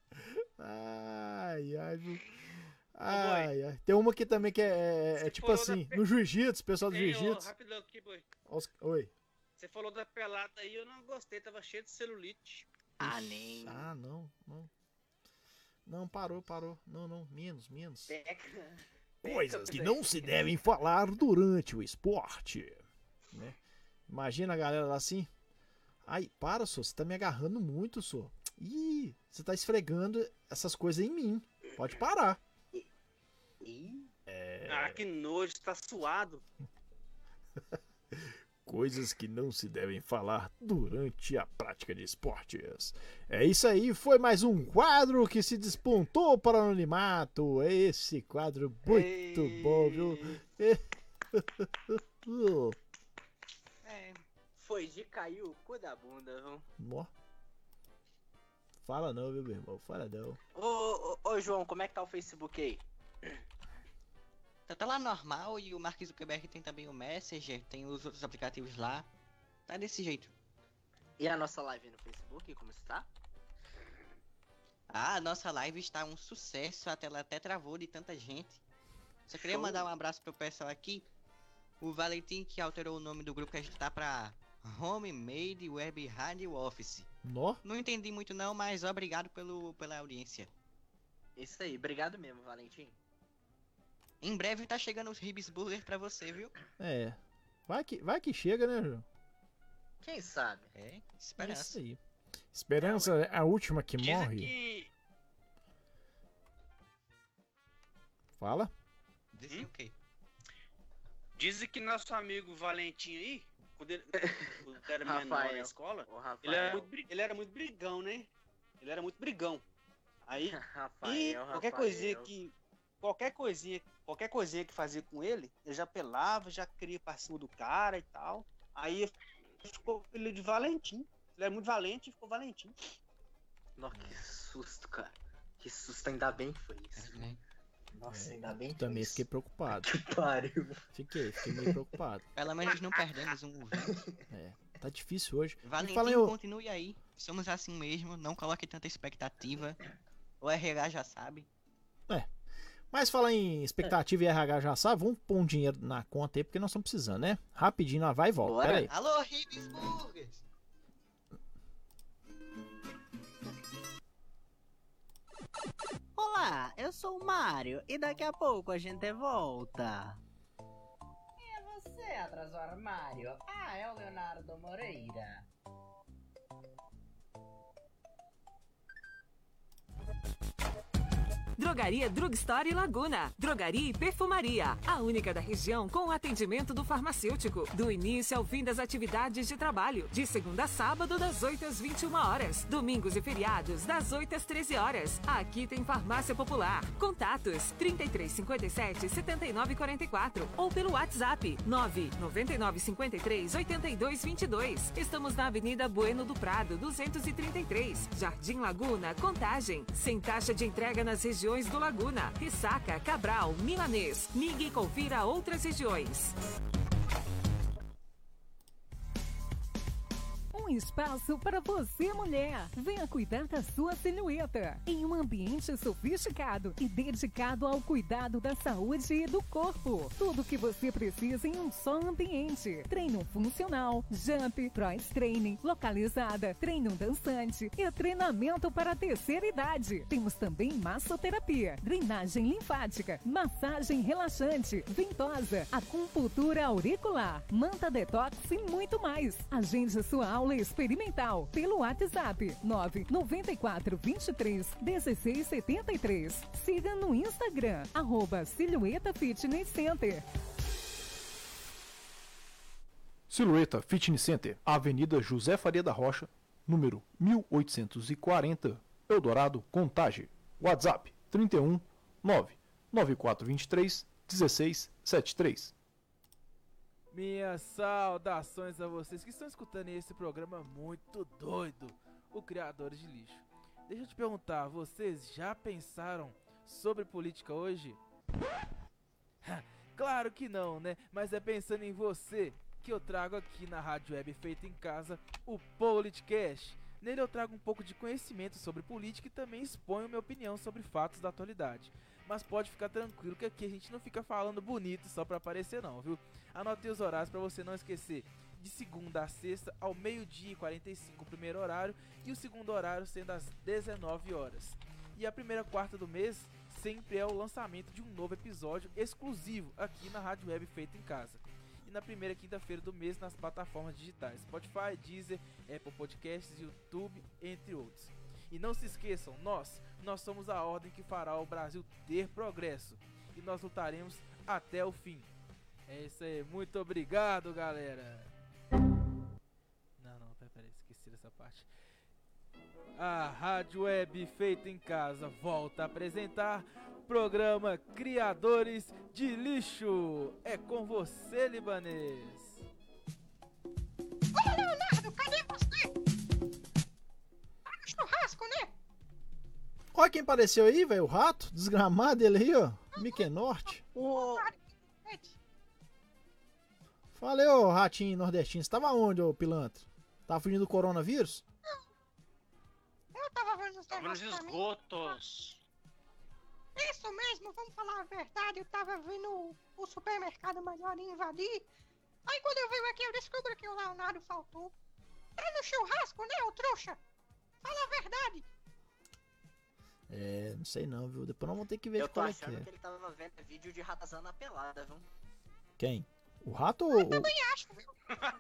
Ai, ai, viu? Ai, ai. Tem uma aqui também que é, é- é tipo da assim, pe- no jiu-jitsu, pessoal do jiu-jitsu. Oi. Você falou da pelada aí, eu não gostei, tava cheio de celulite. Ah, nem. Ah, não, não. Não, parou, parou. Não, não, menos, menos. Pega. Coisas que não se devem falar durante o esporte. Né? Imagina a galera lá assim. Ai, para, só, você tá me agarrando muito, só. Ih, você tá esfregando essas coisas em mim. Pode parar. Ih, Ah, que nojo, tá suado. Coisas que não se devem falar durante a prática de esportes. É isso aí, foi mais um quadro que se despontou para o anonimato. É esse quadro muito bom, viu? Foi de cair o cu da bunda, viu? Ó. Fala não, viu, meu irmão? Fala não. Ô, ô, ô, João, como é que tá o Facebook aí? Tá, tá lá normal e o Mark Zuckerberg tem também o Messenger, tem os outros aplicativos lá. Tá desse jeito. E a nossa live no Facebook, como está? Ah, a nossa live está um sucesso, a tela até travou de tanta gente. Só queria Show. mandar um abraço pro pessoal aqui. O Valentim que alterou o nome do grupo que a gente tá pra Homemade Web Radio Office. Nó. Não entendi muito não, mas obrigado pelo, pela audiência. Isso aí, obrigado mesmo, Valentim. Em breve tá chegando os Ribs Burger pra você, viu? É. Vai que, vai que chega, né, João? Quem sabe? É, É isso esperança. aí. Esperança é a última que Dizem morre. que. Fala. Dizem o quê? Dizem que nosso amigo Valentim aí, quando ele, quando era menor na Rafael. escola, Ô, Rafael. ele era, muito, ele era muito brigão, né? Ele era muito brigão. Aí, Rafael, e qualquer Rafael. coisinha que. Qualquer coisinha, qualquer coisinha que fazia com ele, ele já pelava, já queria pra cima do cara e tal. Aí ficou ele de Valentim. Ele era muito valente e ficou Valentim. Nossa, que susto, cara. Que susto, ainda bem que foi isso. né? Nossa, ainda bem que Também fiquei preocupado. Que pariu. Fiquei, fiquei meio preocupado. Pelo menos não perdemos um ouvinte. É, tá difícil hoje. Valentim, fala ô- continue aí. Somos assim mesmo, não coloque tanta expectativa. O RH já sabe. Mas falar em expectativa e RH já sabe, vamos pôr um dinheiro na conta aí, porque nós estamos precisando, né? Rapidinho, nós vai e volta. Bora. Pera aí. Alô, Ribs Burgers! Olá, eu sou o Mário e daqui a pouco a gente volta. Quem é você atrás do armário? Ah, é o Leonardo Moreira. Drogaria Drugstore Laguna. Drogaria e perfumaria. A única da região com atendimento do farmacêutico. Do início ao fim das atividades de trabalho. De segunda a sábado, das 8 às 21 horas. Domingos e feriados, das 8 às 13 horas. Aqui tem farmácia popular. Contatos: 3357 7944 ou pelo WhatsApp 999 53 82 22. Estamos na Avenida Bueno do Prado, 233, Jardim Laguna, Contagem. Sem taxa de entrega nas regiões do Laguna, Ressaca, Cabral, Milanês. Ligue e confira outras regiões. Um espaço para você, mulher. Venha cuidar da sua silhueta em um ambiente sofisticado e dedicado ao cuidado da saúde e do corpo. Tudo que você precisa em um só ambiente. Treino funcional, jump, cross training, localizada, treino dançante e treinamento para a terceira idade. Temos também massoterapia, drenagem linfática, massagem relaxante, ventosa, acupuntura auricular, manta detox e muito mais. Agende sua aula experimental pelo WhatsApp 994 23 16 73. Siga no Instagram, arroba Silhueta Fitness Center. Silhueta Fitness Center, Avenida José Faria da Rocha, número 1840, Eldorado, Contagem. WhatsApp 31 99423 1673. Minhas saudações a vocês que estão escutando esse programa muito doido, o Criadores de Lixo. Deixa eu te perguntar, vocês já pensaram sobre política hoje? claro que não, né? Mas é pensando em você que eu trago aqui na Rádio Web Feita em Casa o Politicast. Nele eu trago um pouco de conhecimento sobre política e também exponho minha opinião sobre fatos da atualidade. Mas pode ficar tranquilo que aqui a gente não fica falando bonito só para aparecer não, viu? Anotei os horários para você não esquecer. De segunda a sexta ao meio-dia e 45 o primeiro horário e o segundo horário sendo às 19 horas. E a primeira quarta do mês sempre é o lançamento de um novo episódio exclusivo aqui na Rádio Web Feita em Casa e na primeira quinta-feira do mês nas plataformas digitais Spotify, Deezer, Apple Podcasts, YouTube, entre outros. E não se esqueçam, nós, nós somos a ordem que fará o Brasil ter progresso e nós lutaremos até o fim. É isso aí, muito obrigado, galera. Não, não, peraí, peraí esqueci dessa parte. A Rádio Web feita em casa volta a apresentar programa Criadores de Lixo. É com você, libanês. Né? Olha quem apareceu aí, velho. O rato, desgramado ele aí, ó. Mickey Norte. Falei, ô ratinho nordestino. Você tava onde, ô pilantra? Tava fugindo do coronavírus? Eu tava vendo os Tava nos esgotos. Isso mesmo, vamos falar a verdade. Eu tava vendo o, o supermercado melhor e invadir. Aí quando eu venho aqui, eu descubro que o Leonardo faltou. Tá no churrasco, né, ô trouxa? Fala a verdade. É, não sei não, viu? Depois nós vamos ter que ver Eu tô qual é que achando é. que ele tava vendo vídeo de ratazana pelada, viu? Quem? O rato ou o, Também acho, viu?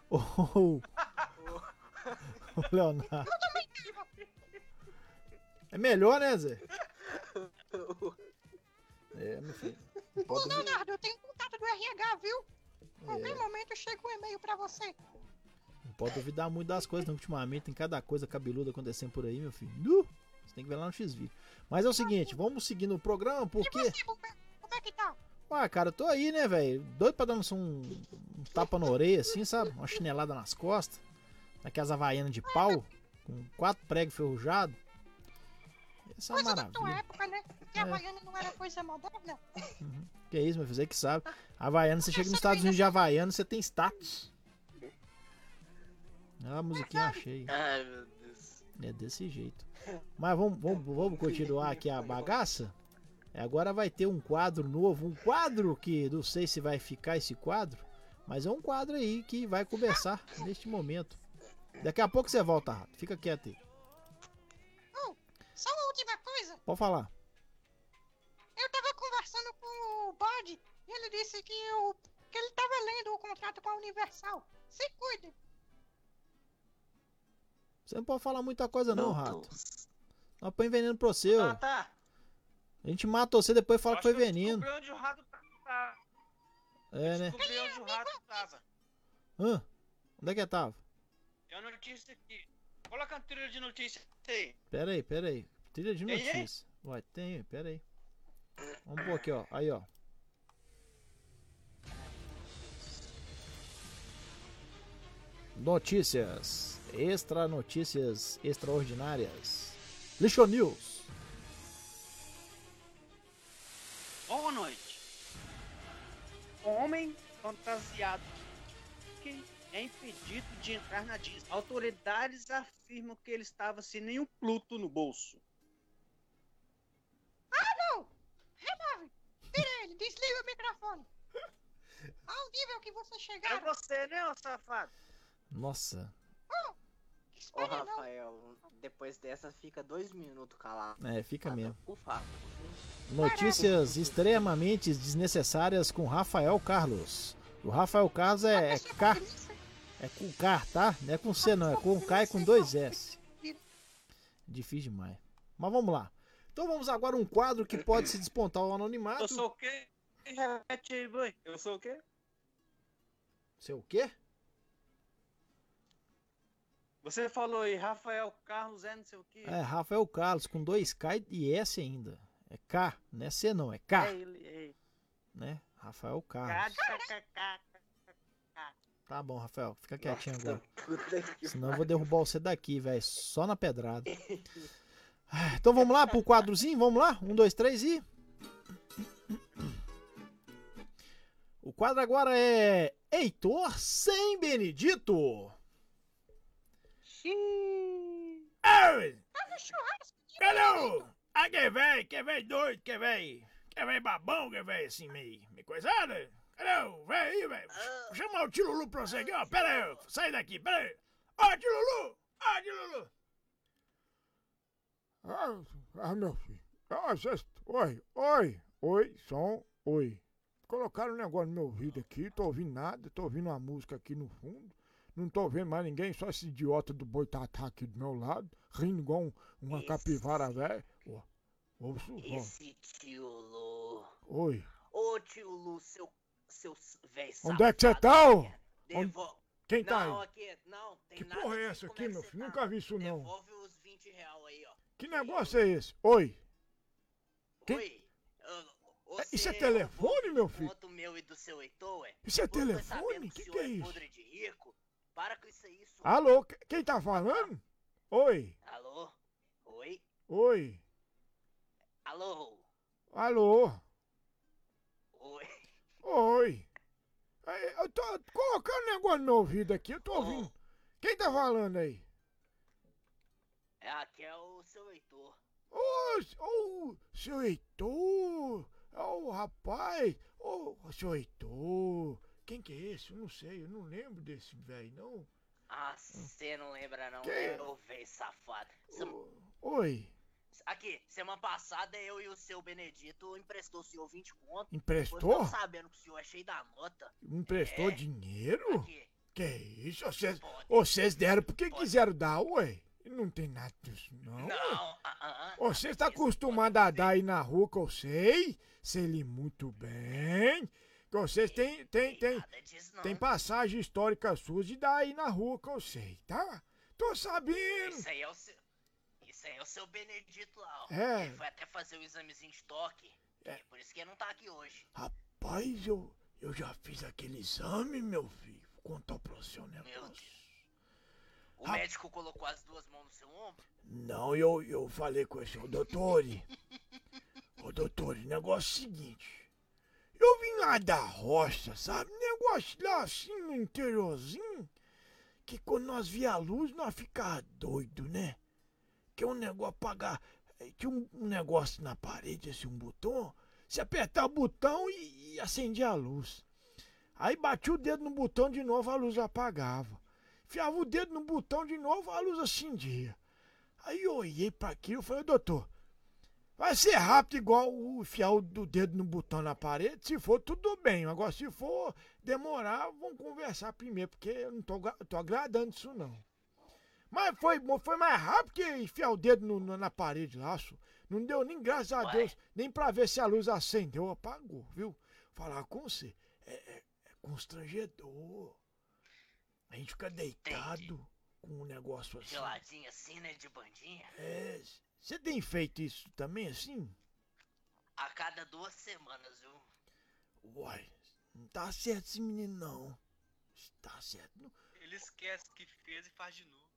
ou- o Leonardo? Eu também tava. É melhor, né, Zé? É, meu filho. Não Ô, Leonardo, eu tenho contato do RH, viu? É. Qualquer momento chega um e-mail pra você. Pode duvidar muito das coisas, não. Ultimamente tem cada coisa cabeluda acontecendo por aí, meu filho. Nu! Você tem que ver lá no XV. Mas é o seguinte, vamos seguir no programa, porque. E você, como é, como é que tá? Ah, cara, eu tô aí, né, velho? Doido pra dar um, um, tapa na orelha, assim, sabe? Uma chinelada nas costas. Aquelas havaianas de pau, com quatro pregos ferrujados. Essa é uma Coisa da tua maravilha. época, né? Que É. Havaiana não era coisa moderna. Que isso, meu filho, você que sabe. Havaiana, você chega nos Estados Unidos de Havaiana, você tem status. A musiquinha achei. Ai, meu Deus. É desse jeito. Mas vamos, vamos, vamos continuar aqui a bagaça? É, Agora vai ter um quadro novo, um quadro que não sei se vai ficar esse quadro, mas é um quadro aí que vai começar neste momento. Daqui a pouco você volta, Rato. Fica quieto aí. Oh, só uma última coisa. Pode falar. Eu tava conversando com o Bud e ele disse que, eu, que ele tava lendo o contrato com a Universal. Se cuide. Você não pode falar muita coisa não, Meu Rato. Nós põe veneno pra você, ó. Ah, tá. A gente mata você depois fala Acho que foi eu veneno. Descobri onde o rato tá. É, né? Descobri onde o rato tava. Hã? Onde é que tava? Tem uma notícia aqui. Coloca a trilha de notícia aí. Pera aí, pera aí. Trilha de Tem aí? notícia. Uai, tem, pera aí. Vamos pôr aqui, ó. Aí, ó. Notícias. Extra notícias extraordinárias. Lixo News. Boa noite. Homem fantasiado que é impedido de entrar na Disney. Autoridades afirmam que ele estava sem nenhum Pluto no bolso. Ah, não! Remove! Tira ele, desliga o microfone. Ao nível que você É chegar. você, né, ô safado? Nossa. Ô, Rafael, depois dessa fica dois minutos calado. É, fica mesmo. Por favor. Notícias extremamente desnecessárias com Rafael Carlos. O Rafael Carlos é, é K. É com K, tá? Não é com C não, é com K e com dois S. Difícil demais. Mas vamos lá. Então vamos agora a um quadro que pode se despontar ao anonimato. Eu sou o quê? Eu sou o quê? Seu o quê? Você falou aí, Rafael Carlos é não sei o quê. É, Rafael Carlos com dois K e S ainda. É K, não é C não, é K, É ele, é ele. né? Rafael Carlos. Tá bom, Rafael, fica quietinho agora. Senão eu vou derrubar você daqui, velho. Só na pedrada. Ah, Então vamos lá pro quadrozinho? Vamos lá? Um, dois, três e. O quadro agora é Heitor sem Benedito. Ei! Cadê o? Ah, que véi, que véi doido, que véi. Que véi babão, que véi assim, meio, meio coisada. Cadê o véi aí, velho? Vou chamar o tio Lulu pra você aqui, ó. Pera aí, sai daqui, pera aí. Ó, tio Lulu! Ó, tio Lulu! Ah, ah, meu filho. Ah, cês- Oi, oi, oi, som, oi. Colocaram um negócio no meu ouvido aqui, tô ouvindo nada, tô ouvindo uma música aqui no fundo. Não tô vendo mais ninguém, só esse idiota do boitatá aqui do meu lado, rindo igual um- uma capivara velha. Ó, ouço, ó. Esse tio Lu. Oi, Ô tio Lu, seu. Seu velho onde é que você tá, ô? Onde- Devo... Quem tá não, aí? aqui, não, Que porra é essa aqui, que meu você filho? tá? Nunca vi isso não. Devolve os 20 real aí, ó. Que negócio é esse? Oi, Quem- Oi. ô, É, isso é você telefone, meu filho? Meu e do seu Heitor, ué. Isso é Você tá telefone? sabendo Que o que é isso? podre de rico? Para com isso aí, senhor. alô, que- quem tá falando? Oi, Alô? Oi? oi, Alô? alô, Oi? oi. Eu tô colocando um negócio no meu ouvido aqui, eu tô ouvindo. Quem tá falando aí? É, aqui é o seu Heitor. Ô, ô, seu Heitor! Ô, rapaz! Ô, seu Heitor! Quem que é esse? Eu não sei, eu não lembro desse velho, não. Ah, você não lembra não, Que? né, ô velho safado. Sem- Oi, Aqui, semana passada eu e o seu Benedito emprestou o senhor 20 conto. Emprestou? Pois tô sabendo que o senhor é cheio da nota. emprestou É. dinheiro? Aqui. Que isso? Vocês, vocês deram porque quiseram dar, ué? Não tem nada disso, não. Não, ah, ah, Você está acostumado a dar aí na rua que eu sei, sei lhe muito bem. Que vocês têm, tem, tem, tem passagem histórica suas de dar aí na rua que eu sei, tá? Tô sabendo. Isso aí é o seu. Isso aí é o seu Benedito lá, ó. É. Ele foi até fazer o examezinho de toque. Por isso que ele não tá aqui hoje. Rapaz, eu, eu já fiz aquele exame, meu filho. Vou contar pra você um Meu negócio. Deus. O médico colocou as duas mãos no seu ombro? Não, eu, eu falei com esse, ô doutor. ô doutor, o negócio é o seguinte. Eu vim lá da roça, sabe? Negócio lá assim no interiorzinho. Que quando nós via a luz, nós ficava doido, né? Que é um negócio apagar. Tinha um, um negócio na parede, assim, um botão. Você apertar o botão e, e acendia a luz. Aí batia o dedo no botão de novo, a luz apagava. Enfiava o dedo no botão de novo, a luz acendia. Aí eu olhei pra aquilo e falei, doutor, vai ser rápido igual o enfiar o do dedo no botão na parede. Se for, tudo bem. Agora, se for demorar, vamos conversar primeiro, porque eu não tô, tô agradando isso não. Mas foi, foi mais rápido que enfiar o dedo no- na parede só. Não deu nem, graças a Deus, nem pra ver se a luz acendeu, apagou, viu? Falar com você é, é- é constrangedor. A gente fica deitado com um negócio assim. Geladinho assim, né? De bandinha. É, você tem feito isso também assim? A cada duas semanas, viu? Uai, não tá certo esse menino não. Tá certo. Não, Ele esquece que fez e faz de novo.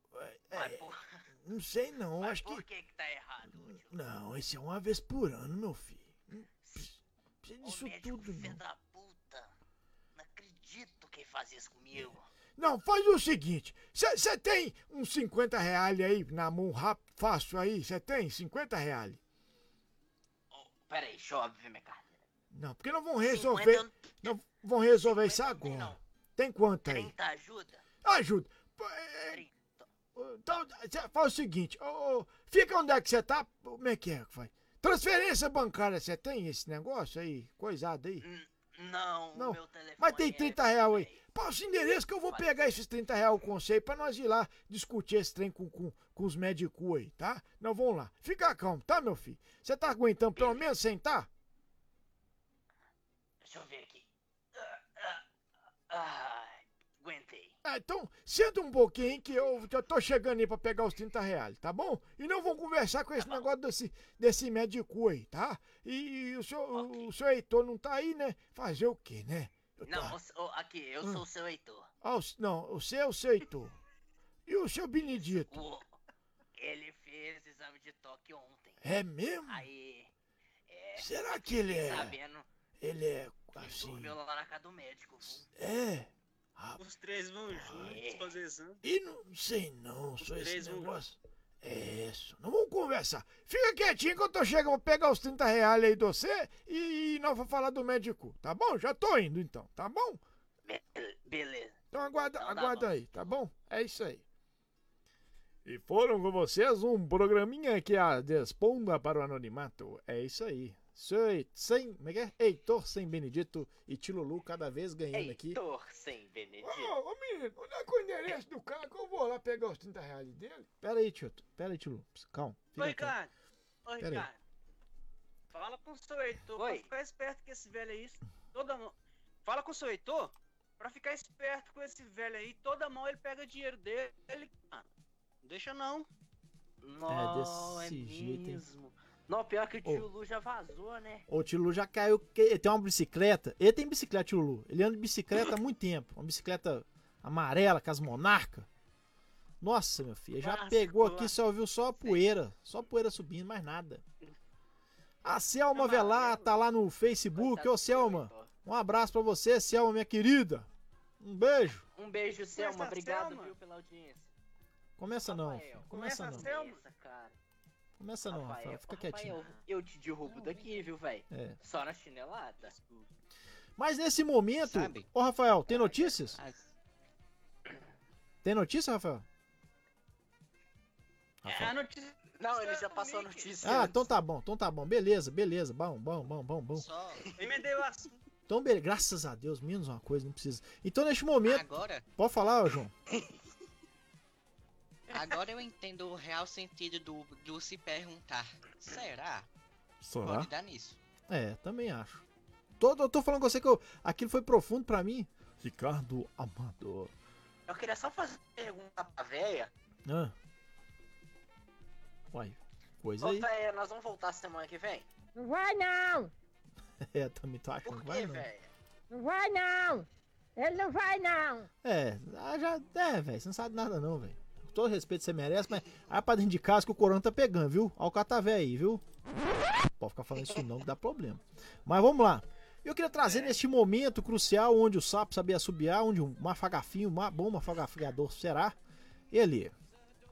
Mas por, não sei não, mas acho que. por que tá errado? Não, esse é uma vez por ano, meu filho. Não precisa disso médico tudo filho não. da puta. Não acredito que ele faz isso comigo. Não, faz o seguinte: você tem uns 50 reais aí na mão rápido, fácil aí? Você tem 50 reais? Peraí, deixa eu ver minha carteira. Não, porque não vão resolver. 50 Não vão resolver isso agora. Tem quanto aí? 30 ajuda? Ajuda. Pô, é, Então, faz o seguinte: ô, ô, fica onde é que você tá? Como é que é que faz? Transferência bancária, você tem esse negócio aí? Coisado aí? Não, Não, meu telefone Mas tem é- 30 reais aí. Passa o endereço que eu vou pegar esses 30 reais com você aí pra nós ir lá discutir esse trem com, com, com os médicos aí, tá? Não, vamos lá. Fica calmo, tá, meu filho? Você tá aguentando pelo menos sentar? Deixa eu ver aqui. Ah, ah, Ai, aguentei. Ah, então, senta um pouquinho que eu já tô chegando aí pra pegar os 30 reais, tá bom? E não vou conversar com esse negócio desse, desse médico aí, tá? E, e o, senhor, o, o senhor Heitor não tá aí, né? Fazer o quê, né? Não, o- o- aqui, eu Hum. sou o seu Heitor. Ah, o- não, o seu é o seu Heitor. E o seu Benedito? O- ele fez exame de toque ontem. É mesmo? Aí. É, Será que ele é? Sabendo, Ele é assim. dormiu lá na casa do médico. viu? É. Os três vão juntos fazer exame. E não sei não, só esse três negócio. É isso. Não vamos conversar. Fica quietinho que eu tô chegando. Vou pegar os 30 reais aí de você e, e nós vamos falar do médico. Tá bom? Já tô indo então, tá bom? Beleza. Então aguarda, Então tá aguarda aí, tá bom? É isso aí. E foram com vocês um programinha que a desponda para o anonimato. É isso aí. Sei- Sem, como é que é? Heitor sem Benedito e Tilulu cada vez ganhando aqui. Heitor sem Benedito. Ô, ô menino, onde é que é o endereço do cara que eu vou lá pegar os 30 reais dele? Pera aí, tio. Pera aí, Tilulu. Calma. Calmo. Ricardo. Aí. Ricardo. Fala com o seu Heitor pra ficar esperto com esse velho aí. Toda mão. Fala com o seu Heitor pra ficar esperto com esse velho aí. Toda mão ele pega dinheiro dele. Cara. Não deixa não. Não, é, desse jeito, hein? Não, pior que o Ô. tio Lu já vazou, né? O Tilulu já caiu. que- Ele tem uma bicicleta. Ele tem bicicleta, Tilulu. Ele anda de bicicleta há muito tempo. Uma bicicleta amarela com as monarcas. Nossa, meu filho. Já Lascou, pegou aqui, só ouviu só a poeira. Só poeira subindo, mais nada. A Selma Velar tá lá no Facebook. Ô, Selma. Um abraço pra você, Selma, minha querida. Um beijo. Um beijo, Selma. Começa, Obrigado, Selma. viu, pela audiência. Começa não, Rafael, filho. Começa não. Selma. Essa, cara. Começa não, Rafael. Fica quietinho. Rafael, eu te derrubo daqui, viu, velho? É. Só na chinelada. Mas nesse momento. Ô, Rafael, tem notícias? Tem notícia, Rafael? É a notícia. Não, ele já passou a notícia. Ah, antes. então tá bom, então tá bom. Beleza, beleza. Bom, bom, bom, bom, bom. Emendei o assunto. Então, beleza. Graças a Deus, menos uma coisa, não precisa. Então, neste momento. Agora? Pode falar, ô, João. Agora eu entendo o real sentido do, do se perguntar. Será? Será? Pode dar nisso. É, também acho. Tô, eu tô falando com você que eu- aquilo foi profundo pra mim. Ricardo Amador. Eu queria só fazer uma pergunta pra véia. Ah. Uai, coisa Ô, aí. véia, nós vamos voltar semana que vem? Não vai não! É, também tô achando que vai não. véia? Não vai não! Ele não vai não! É, ah, já. É, velho, você não sabe nada não, velho. Todo respeito você merece, mas aí pra dentro de casa que o corona tá pegando, viu? Olha o catavé aí, viu? Pode ficar falando isso não, que dá problema. Mas vamos lá. Eu queria trazer neste momento crucial onde o sapo sabia assobiar, onde um mafagafinho, um bom mafagafiador será. Ele,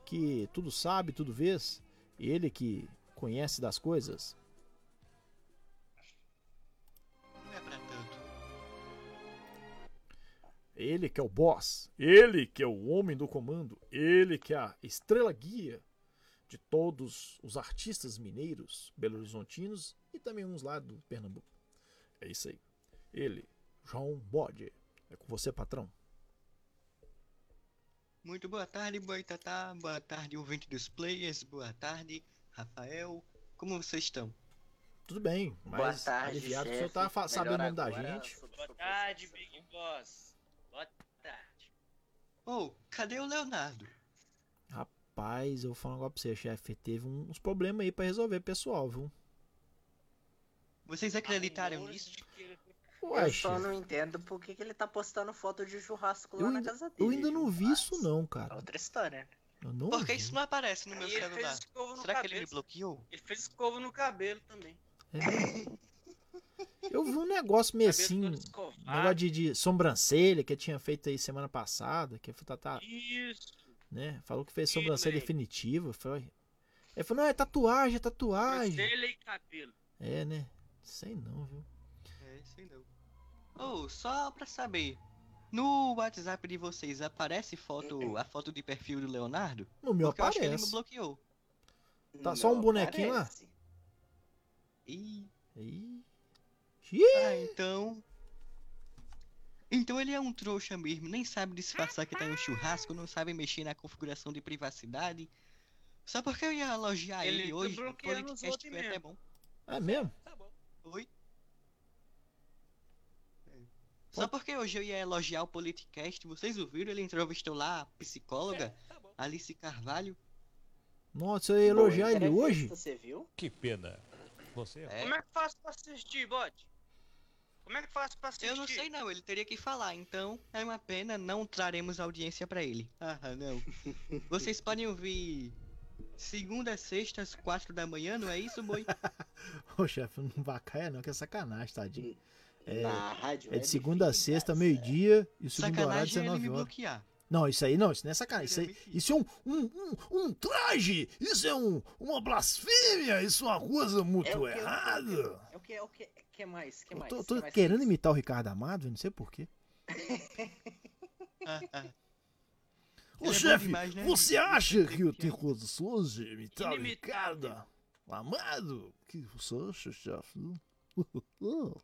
que tudo sabe, tudo vês, ele que conhece das coisas. Ele que é o boss, ele que é o homem do comando, ele que é a estrela guia de todos os artistas mineiros, belo-horizontinos e também uns lá do Pernambuco. É isso aí. Ele, João Bode. É com você, patrão. Muito boa tarde, Boitatá. Boa tarde, ouvinte dos players. Boa tarde, Rafael. Como vocês estão? Tudo bem, mas Boa tarde, aliviado que o chefe. senhor tá sabendo o nome da gente. Boa tarde, Big Boss. Boa tarde. Oh, cadê o Leonardo? Rapaz, eu vou falar um negócio pra você, chefe. Teve uns problemas aí pra resolver, pessoal, viu? Vocês acreditaram nisso? Ué, eu só chefe. não entendo por que, que ele tá postando foto de churrasco lá Eu na ainda, casa dele. eu ainda não vi isso não, cara. Outra história. Eu não Por que vi. isso não aparece no meu E ele fez celular? Será que ele me cabelo. bloqueou? Ele fez escova no cabelo também. É. Eu vi um negócio meio assim, um negócio de, de sobrancelha que tinha feito aí semana passada, que tá, tá Isso. né? Falou que fez sobrancelha definitiva. Foi. Ele falou, não, é tatuagem, é tatuagem. Sobrancelha e cabelo. É, né? Sei não, viu? É, sei não. Oh, só pra saber. No WhatsApp de vocês aparece foto, a foto de perfil do Leonardo? No meu Porque eu acho que ele me aparece. bloqueou. Tá só um bonequinho lá? Ih. Ih. Ah, então. Então ele é um trouxa mesmo, nem sabe disfarçar que tá em um churrasco, não sabe mexer na configuração de privacidade. Só porque eu ia elogiar ele, Ele tá hoje, o podcast foi até mesmo. bom. É mesmo? Oi? Só porque hoje eu ia elogiar o Politicast, vocês ouviram? Ele entrevistou lá a psicóloga Alice Carvalho. Nossa, eu ia elogiar ele hoje? Você viu? Que pena. Você É. Como é que faz pra assistir, bode? Como é que faz pra assistir? Eu não sei não, ele teria que falar, então é uma pena, não traremos audiência pra ele. Ah, não. Vocês podem ouvir segunda, sexta, às quatro da manhã, não é isso, boi? Ô, chefe, não vacaia não, que é sacanagem, tadinho. É, Na rádio é de segunda a sexta, meio-dia, e o segundo horário, Sacanagem é ele 19 me horas. Não, isso aí não, isso não é sacanagem. Isso, aí, isso é um, um, um, um traje! Isso é um, uma blasfêmia! Isso é uma coisa muito É errada! É que, é o que, que mais? Que Eu mais? tô, Que tô mais querendo imitar o Ricardo Amado, eu não sei porquê. Ah, ah. Ô é chefe, demais, né? você acha que eu tenho condições de imitar o. Ricardo Amado? Que você acha, chefe? Ô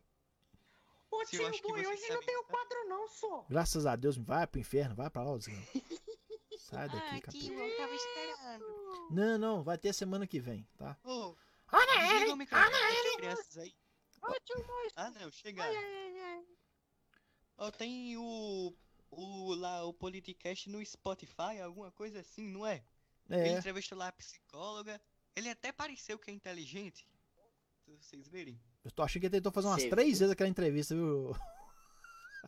eu tio que você hoje sabe não tem o quadro não, só. Graças a Deus, vai pro inferno, vai pra lá. Sai daqui, capeta. eu tava esperando. Não, não, vai ter semana que vem, tá? Ô, Olha ele! Olha ele! crianças aí. Moço! Ah, não, chegaram. Ó, tem o. O lá, o Politicast no Spotify, alguma coisa assim, não é? É. Ele entrevistou lá a psicóloga. Ele até pareceu que é inteligente. Se vocês verem. Eu tô achando que ele tentou fazer umas três viu? vezes aquela entrevista, viu?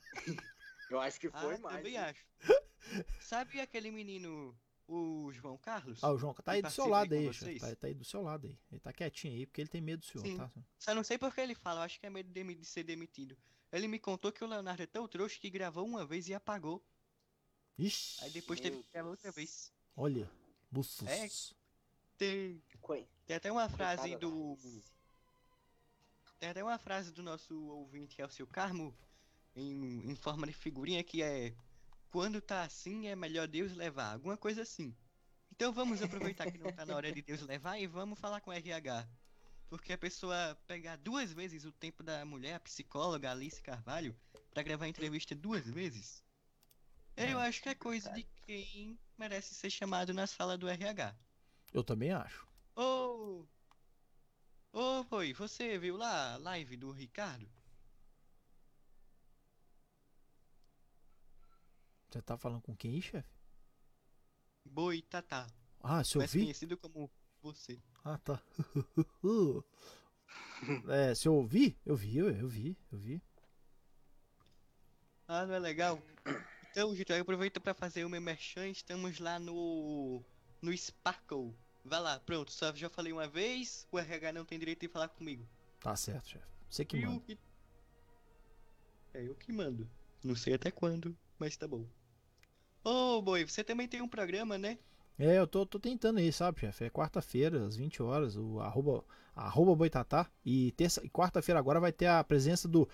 Eu acho que foi ah, mais. também acho. Sabe aquele menino, o João Carlos? Ah, o João tá aí Que do seu lado aí. Tá, tá aí do seu lado aí. Ele tá quietinho aí, porque ele tem medo do senhor, Sim. tá? Só não sei porque ele fala, eu acho que é medo de, de ser demitido. Ele me contou que o Leonardo é tão trouxa que gravou uma vez e apagou. Ixi, Aí depois teve que gravar outra vez. olha. Bufos. É. Tem, tem até uma frase do. Tem até uma frase do nosso ouvinte Elcio Carmo, em, em forma de figurinha, que é Quando tá assim é melhor Deus levar, alguma coisa assim. Então vamos aproveitar que não tá na hora de Deus levar e vamos falar com o RH. Porque a pessoa pegar duas vezes o tempo da mulher, a psicóloga Alice Carvalho, pra gravar a entrevista duas vezes, eu acho que é coisa de quem merece ser chamado na sala do RH. Eu também acho. Ô! Ô, Boi, você viu lá a live do Ricardo? Você tá falando com quem chefe? Boi Tatá. Ah, se eu mais vi? conhecido como você. Ah, tá. é, se eu ouvi? Eu vi, eu eu vi, eu vi. Ah, não é legal? Então, gente, aproveita pra fazer o meu merchan. Estamos lá no. no Sparkle. Vai lá, pronto. Só já falei uma vez. O RH não tem direito de falar comigo. Tá certo, chefe. Você que E o manda. que- É eu que mando. Não sei até quando, mas tá bom. Ô, Boi, você também tem um programa, né? É, eu tô, tô tentando aí, sabe, chefe? É quarta-feira, às 20 horas, o arroba, arroba boitatá. E, terça, e quarta-feira agora vai ter a presença do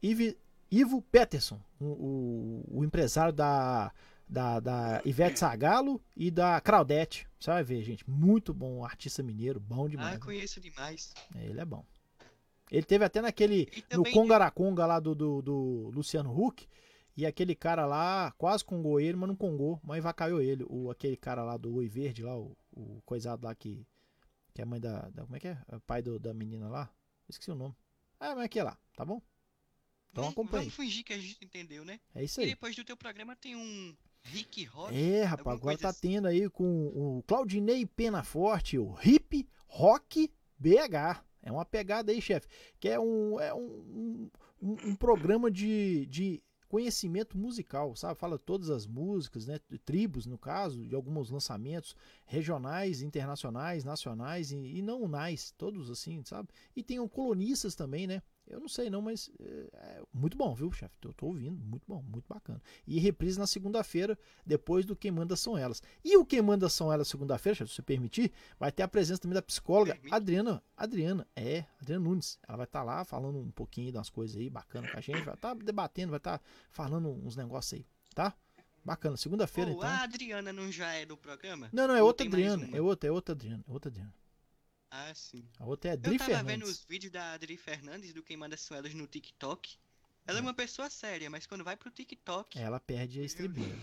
Ive- Ivo Peterson, o, o, o empresário da, da, da Ivete Sagalo e da Claudete. Você vai ver, gente. Muito bom, artista mineiro, bom demais. Ah, né? conheço demais. É, ele é bom. Ele teve até naquele. No Congaraconga lá do, do, do Luciano Huck. E aquele cara lá quase congou ele, mas não congou, mas vacaiou ele. O, aquele cara lá do Oi Verde lá, o, o coisado lá que. Que é a mãe da. da- como é que é? É o pai do- da menina lá? Esqueci o nome. Ah, mas aqui é lá, tá bom? Então Vamos- acompanhe. Vamos fingir que a gente entendeu, né? É isso E aí. depois do teu programa tem um Rick Rock. É, rapaz, agora tá assim. tendo aí com o Claudinei Penaforte, o Hip Rock BH. É uma pegada aí, chefe. Que é um, é um, um, um programa de, de conhecimento musical, sabe? Fala todas as músicas, né? Tribos, no caso, de alguns lançamentos regionais, internacionais, nacionais e, e não unais, todos assim, sabe? E tem um colonistas também, né? Eu não sei não, mas é, é muito bom, viu, chefe? Eu tô ouvindo, muito bom, muito bacana. E reprise na segunda-feira, depois do Quem Manda São Elas. E o Quem Manda São Elas segunda-feira, chefe, se você permitir, vai ter a presença também da psicóloga Permite. Adriana, Adriana, é, Adriana Nunes. Ela vai estar lá falando um pouquinho das coisas aí, bacana com a gente, vai estar debatendo, vai estar falando uns negócios aí, tá? Bacana, segunda-feira então. a Adriana não já é do programa? Não, não, é Ou outra Adriana, é outra, é outra Adriana, é outra Adriana. Ah, sim. A outra é a Eu Adri tava vendo Fernandes. os vídeos da Adri Fernandes, do Quem Manda São Elas no TikTok. Ela é uma pessoa séria, mas quando vai pro TikTok... Ela perde a estribeira,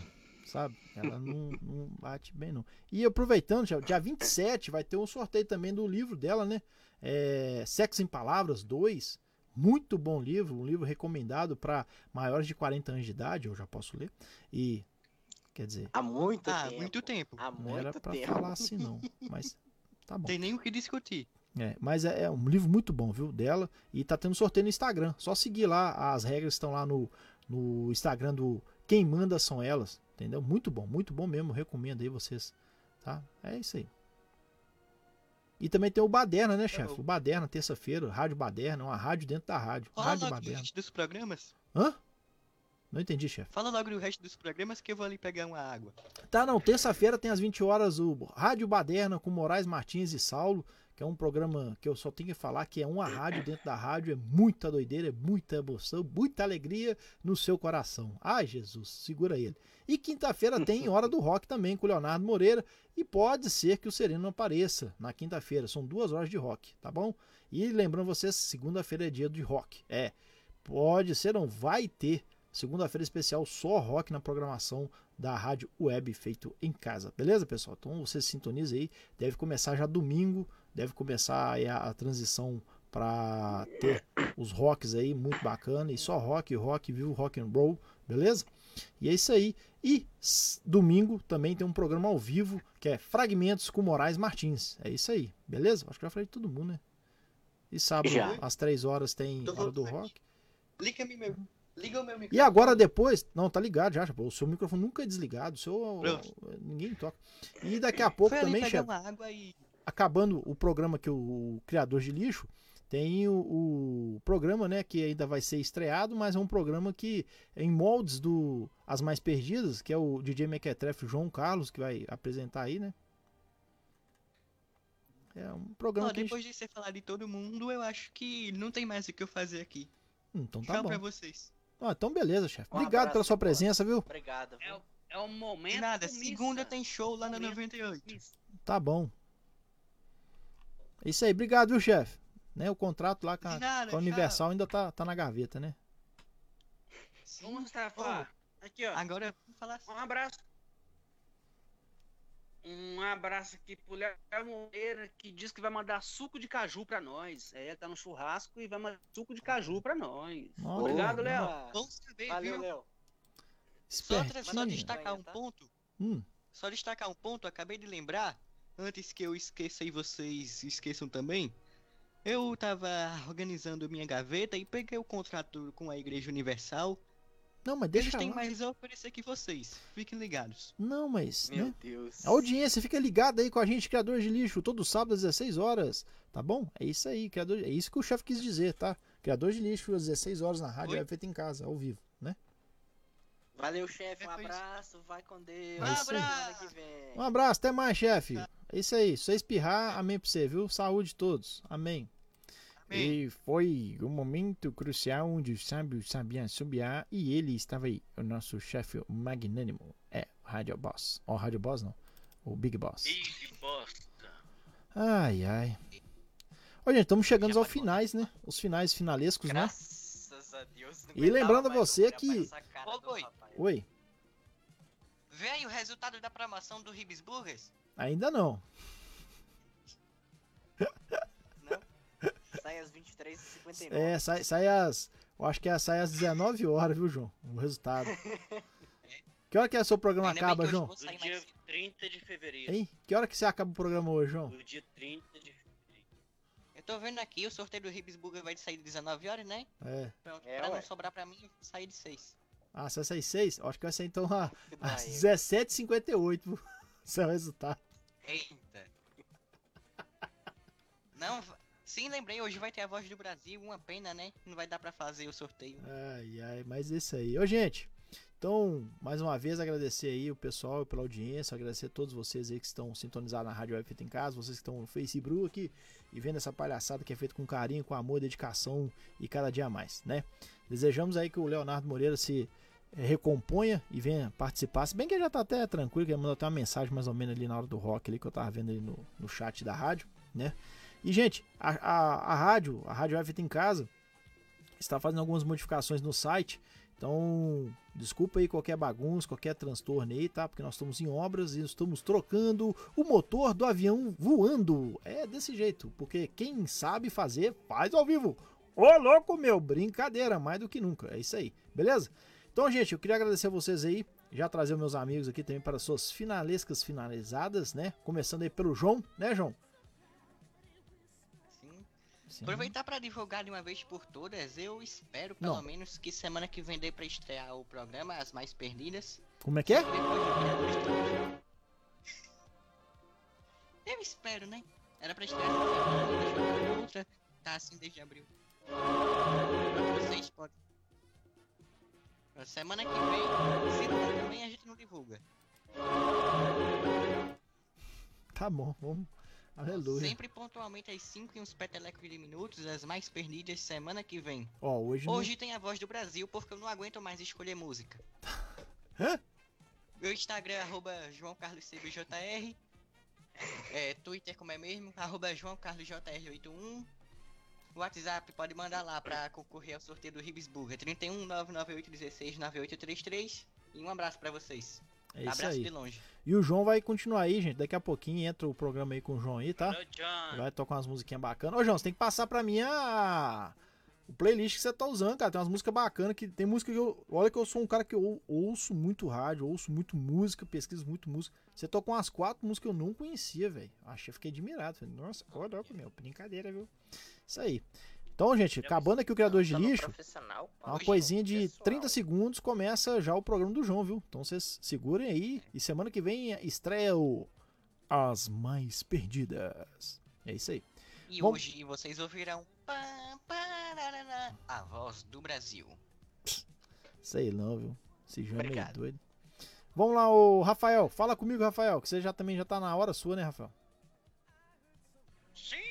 sabe? Ela não, não bate bem, não. E aproveitando, já, dia 27 vai ter um sorteio também do livro dela, né? É, Sexo em Palavras 2. Muito bom livro, um livro recomendado para maiores de 40 anos de idade, eu já posso ler. E, quer dizer, Há muito Ah, tempo. muito tempo. Há não era muito pra tempo. falar assim, não. Mas tá bom. Tem nem o que discutir. É, mas é, é um livro muito bom, viu? Dela. E tá tendo sorteio no Instagram. Só seguir lá, as regras estão lá no, no Instagram do Quem Manda São Elas. Entendeu? Muito bom, muito bom mesmo. Recomendo aí vocês. Tá? É isso aí. E também tem o Baderna, né, chefe? O Baderna, terça-feira, Rádio Baderna, uma rádio dentro da rádio. Rádio do Baderna. dos programas. Hã? Não entendi, chefe. Fala logo do resto dos programas que eu vou ali pegar uma água. Tá, não. Terça-feira tem às 20 horas o Rádio Baderna com Moraes Martins e Saulo, que é um programa que eu só tenho que falar que é uma rádio dentro da rádio. É muita doideira, é muita emoção, muita alegria no seu coração. Ai, Jesus, segura ele. E quinta-feira tem Hora do Rock também com o Leonardo Moreira. E pode ser que o Sereno apareça na quinta-feira. São duas horas de rock, tá bom? E lembrando vocês, segunda-feira é dia de rock. É, pode ser, não vai ter segunda-feira especial só rock na programação da rádio web feito em casa, beleza, pessoal? Então você se sintoniza aí, deve começar já domingo, deve começar aí a, a transição para ter os rocks aí, muito bacana, e só rock, rock, viu, rock and roll, beleza? E é isso aí. E domingo também tem um programa ao vivo que é Fragmentos com Moraes Martins. É isso aí, beleza? Acho que já falei de todo mundo, né? E sábado, Já. às 3 horas, tem Hora do Rock. Liga-me meu. Liga o meu microfone. E agora depois, não, tá ligado já, o seu microfone nunca é desligado, o seu Pronto. ninguém toca. E daqui a pouco também, chefe, e... acabando o programa que o, criador de lixo tem o, o programa, né, que ainda vai ser estreado, mas é um programa que é em moldes do As Mais Perdidas, que é o DJ Mequetrefe João Carlos que vai apresentar aí, né? É um programa que a gente- depois de você falar de todo mundo, eu acho que não tem mais o que eu fazer aqui. Então tá Tchau bom. pra vocês. Ah, então beleza, chefe. Um Obrigado pela sua boa. presença, viu? Obrigado. É, o- é o momento. De nada, missa. segunda tem show lá na Momento 98. missa. Tá bom. É isso aí, obrigado, viu, chefe? Né, o contrato lá com a, nada, com a Universal ainda tá, tá na gaveta, né? Ô, Mustafa, aqui, ó. Agora, vamos falar assim. Um abraço. Um abraço aqui pro Léo Moreira, que diz que vai mandar suco de caju pra nós. É, ele tá no churrasco e vai mandar suco de caju pra nós. Obrigado. Léo. Bom saber, Valeu, viu? Léo. Só, só destacar um ponto. Hum, Só destacar um ponto, acabei de lembrar, antes que eu esqueça e vocês esqueçam também. Eu tava organizando minha gaveta e peguei o contrato com a Igreja Universal. Não, mas Eles deixa têm lá. mais a oferecer que vocês. Fiquem ligados. Não, mas, Meu né? Deus. A audiência, fica ligada aí com a gente, Criador de Lixo, todo sábado às 16 horas, tá bom? É isso aí, criador, é isso que o chefe quis dizer, tá? Criador de Lixo às 16 horas na rádio, é feito em casa, ao vivo, né? Valeu, chefe. Um abraço. Vai com Deus. É que vem. Um abraço, até mais, chefe. É isso aí, se você espirrar, amém pra você, viu? Saúde a todos, amém. Amém. E foi um momento crucial onde os sábios sabiam subiar e ele estava aí, o nosso chefe magnânimo. É, o Rádio Boss. Ó, o Rádio Boss não, o Big Boss. Ih, bosta. Ai, ai. Gente, estamos chegando aos finais, né? Os finais finalescos, né? Graças a Deus. E lembrando mais você que- Ô. Oi, Vê aí o resultado da promoção do Ribs Burgers? ainda não. Sai às 23h59. É, sai, sai às. Eu acho que é, sai às 19 horas, viu, João? O resultado. Que hora que é seu programa Ainda acaba, João? sair dia mais cedo. 30 de fevereiro. Hein? Que hora que você acaba o programa hoje, João? Do dia 30 de fevereiro. Eu tô vendo aqui, o sorteio do Ribs Burger vai sair de 19 horas, né? É. Pronto, É, pra ué. não sobrar pra mim, sair de 6. Ah, se vai sair 6? Acho que vai ser então a- às Daí. 17h58, viu? Seu resultado. Eita. Não, Sim, lembrei, hoje vai ter a voz do Brasil, uma pena, né? Não vai dar pra fazer o sorteio. Ai, ai, mas é isso aí. Ô, gente, então, mais uma vez agradecer aí o pessoal pela audiência, agradecer a todos vocês aí que estão sintonizados na Rádio Web Feita em Casa, vocês que estão no Facebook e vendo essa palhaçada que é feita com carinho, com amor, dedicação e cada dia mais, né? Desejamos aí que o Leonardo Moreira se eh, recomponha e venha participar, se bem que ele já tá até tranquilo, que ele mandou até uma mensagem mais ou menos ali na hora do rock ali que eu tava vendo ali no, no chat da rádio, né? E, gente, a, a, a rádio, a Rádio em Casa, está fazendo algumas modificações no site. Então, desculpa aí qualquer bagunça, qualquer transtorno aí, tá? Porque nós estamos em obras e estamos trocando o motor do avião voando. É desse jeito, porque quem sabe fazer, faz ao vivo. Ô louco meu, brincadeira, mais do que nunca. É isso aí, beleza? Então, gente, eu queria agradecer a vocês aí. Já trazer meus amigos aqui também para suas finalescas finalizadas, né? Começando aí pelo João, né, João? Sim. Aproveitar para divulgar de uma vez por todas, eu espero pelo Não. menos que semana que vem dê pra estrear o programa As Mais Perdidas. Como é que é? Eu espero, né? Era pra estrear essa semana, outra, tá assim desde abril. Vocês podem. Na Semana que vem, se não também a gente não divulga. Tá bom, vamos. Aleluia. Sempre pontualmente às 5 e uns petelecos de minutos, as mais perdidas semana que vem. Ó, hoje não- Hoje tem a voz do Brasil porque eu não aguento mais escolher música. Hã? Meu Instagram é arroba João Carlos CBJR. É, Twitter como é mesmo, arroba João Carlos JR81. WhatsApp pode mandar lá pra concorrer ao sorteio do Ribsburger 31 998 16 9833. E um abraço pra vocês. É abraço aí. de longe. E o João vai continuar aí, gente. Daqui a pouquinho entra o programa aí com o João aí, tá? Vai tocar umas musiquinhas bacanas. Ô, João, você tem que passar pra mim a... o playlist que você tá usando, cara. Tem umas músicas bacanas que tem música que eu. Olha que eu sou um cara que eu ou- ouço muito rádio, ouço muito música, pesquiso muito música. Você tocou umas quatro músicas que eu não conhecia, velho. Achei, fiquei admirado. Falei, nossa, olha, olha, meu, brincadeira, viu? Isso aí. Então, gente, acabando aqui o Criador de Tá Lixo. Uma coisinha de pessoal. 30 segundos começa já o programa do João, viu? Então vocês segurem aí. E semana que vem estreia o As Mais Perdidas. É isso aí. E Bom- hoje vocês ouvirão a voz do Brasil. Sei não, viu? Esse João é meio doido. Vamos lá, o Rafael. Fala comigo, Rafael, que você já também já tá na hora sua, né, Rafael? Sim!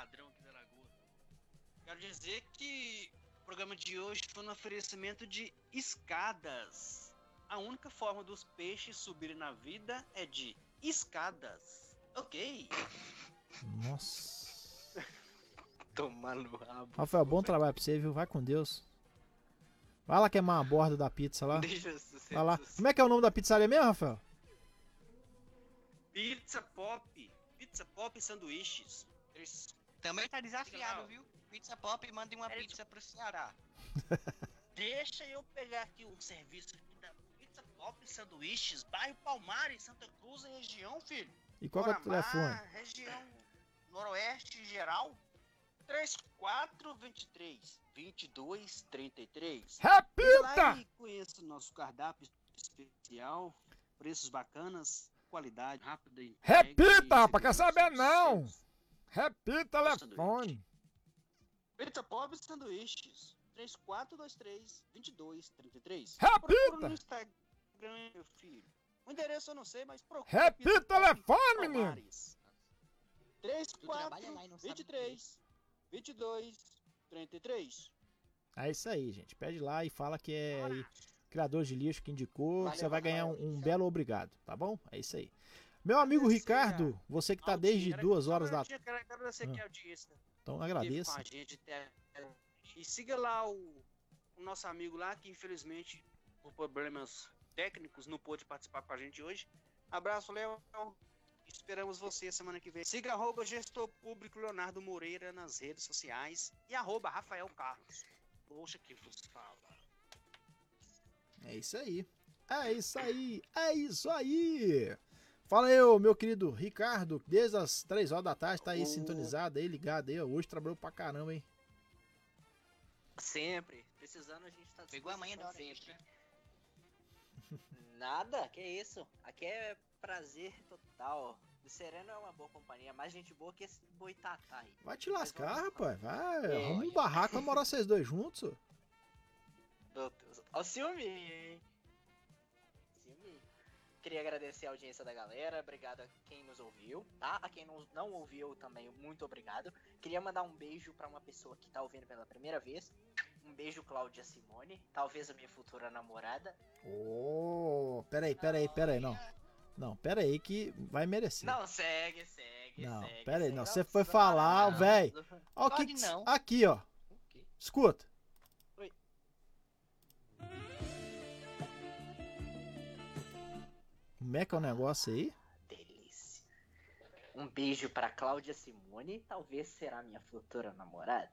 Ladrão aqui da lagoa. Quero dizer que o programa de hoje foi um oferecimento de escadas. A única forma dos peixes subirem na vida é de escadas. Ok? Nossa. Tomar no rabo. Rafael, bom trabalho pra você, viu? Vai com Deus. Vai lá queimar a borda da pizza lá. Deixa Vai lá. Como é que é o nome da pizzaria mesmo, Rafael? Pizza Pop. Pizza Pop Sanduíches. Eles- Também tá desafiado, viu? Pizza Pop, mande uma pizza pro Ceará. Deixa eu pegar aqui um serviço aqui da Pizza Pop Sanduíches, bairro Palmares, Santa Cruz, região, filho. E qual que é o telefone? região noroeste geral. 3423 2233. Repita! E conheça o nosso cardápio especial, preços bacanas, qualidade rápida. e Repita, rapaz, quer saber segurança. não? Repita o telefone. Pizza Pop Sanduíches. 3423 2233. Repita! Procura no Instagram, meu filho. O endereço eu não sei, mas procura. Repita o telefone, menino. Palmares. 34 23 22 33. É isso aí, gente. Pede lá e fala que é aí, criador de lixo que indicou. Valeu, você vai ganhar um, um belo obrigado, tá bom? É isso aí. Meu amigo Ricardo, você que tá desde duas horas da. Quero agradecer aqui a Ah. audiência. Então agradeço. E siga lá o, o nosso amigo lá, que infelizmente, por problemas técnicos, não pôde participar com a gente hoje. Abraço, Léo. Esperamos você semana que vem. Siga arroba gestor público Leonardo Moreira nas redes sociais e arroba Rafael Carlos. Poxa, que vos fala. É isso aí. É isso aí. É isso aí. Fala aí, meu querido Ricardo, desde as 3 horas da tarde tá aí sintonizado aí, ligado aí. ó. Hoje trabalhou pra caramba, hein? Sempre. Precisando a gente tá Pegou a manhã da hora sempre. Nada, que isso. Aqui é prazer total. Sereno é uma boa companhia, mais gente boa que esse boitatá aí. Vai te lascar, rapaz. Vai, É. arruma um barraco pra morar vocês dois juntos. Meu Deus. Ó, o ciúme, hein? Queria agradecer a audiência da galera, obrigado a quem nos ouviu, tá? A quem não, não ouviu também, muito obrigado. Queria mandar um beijo pra uma pessoa que tá ouvindo pela primeira vez. Um beijo, Cláudia Simone, talvez a minha futura namorada. Ô, peraí, peraí, peraí, não. Não, peraí que vai merecer. Não, segue, segue, Não, segue. pera aí, segue. não. Você foi falar, velho. Ó, que que-. Aqui, ó. Escuta. Como é que é o negócio aí? Delícia. Um beijo pra Cláudia Simone, talvez será minha futura namorada.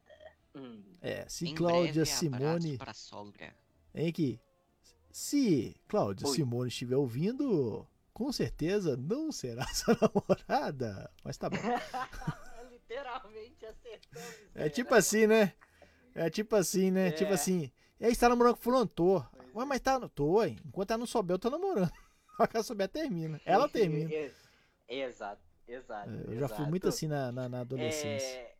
Hum. É, se Em Cláudia breve, Simone. pra sogra. Hein, que Se Cláudia Oi. Simone estiver ouvindo, com certeza não será sua namorada. Mas tá bom. Literalmente acertamos. É tipo assim, né? É tipo assim, né? É. Tipo assim. E aí, você tá namorando com fulano? Tô. Ué, mas tá. Tô, hein? Enquanto ela não souber, eu tô namorando. Ela souber, termina. Ela termina. É, Exato, exato. É, Eu já fui muito assim na, na, na adolescência. É,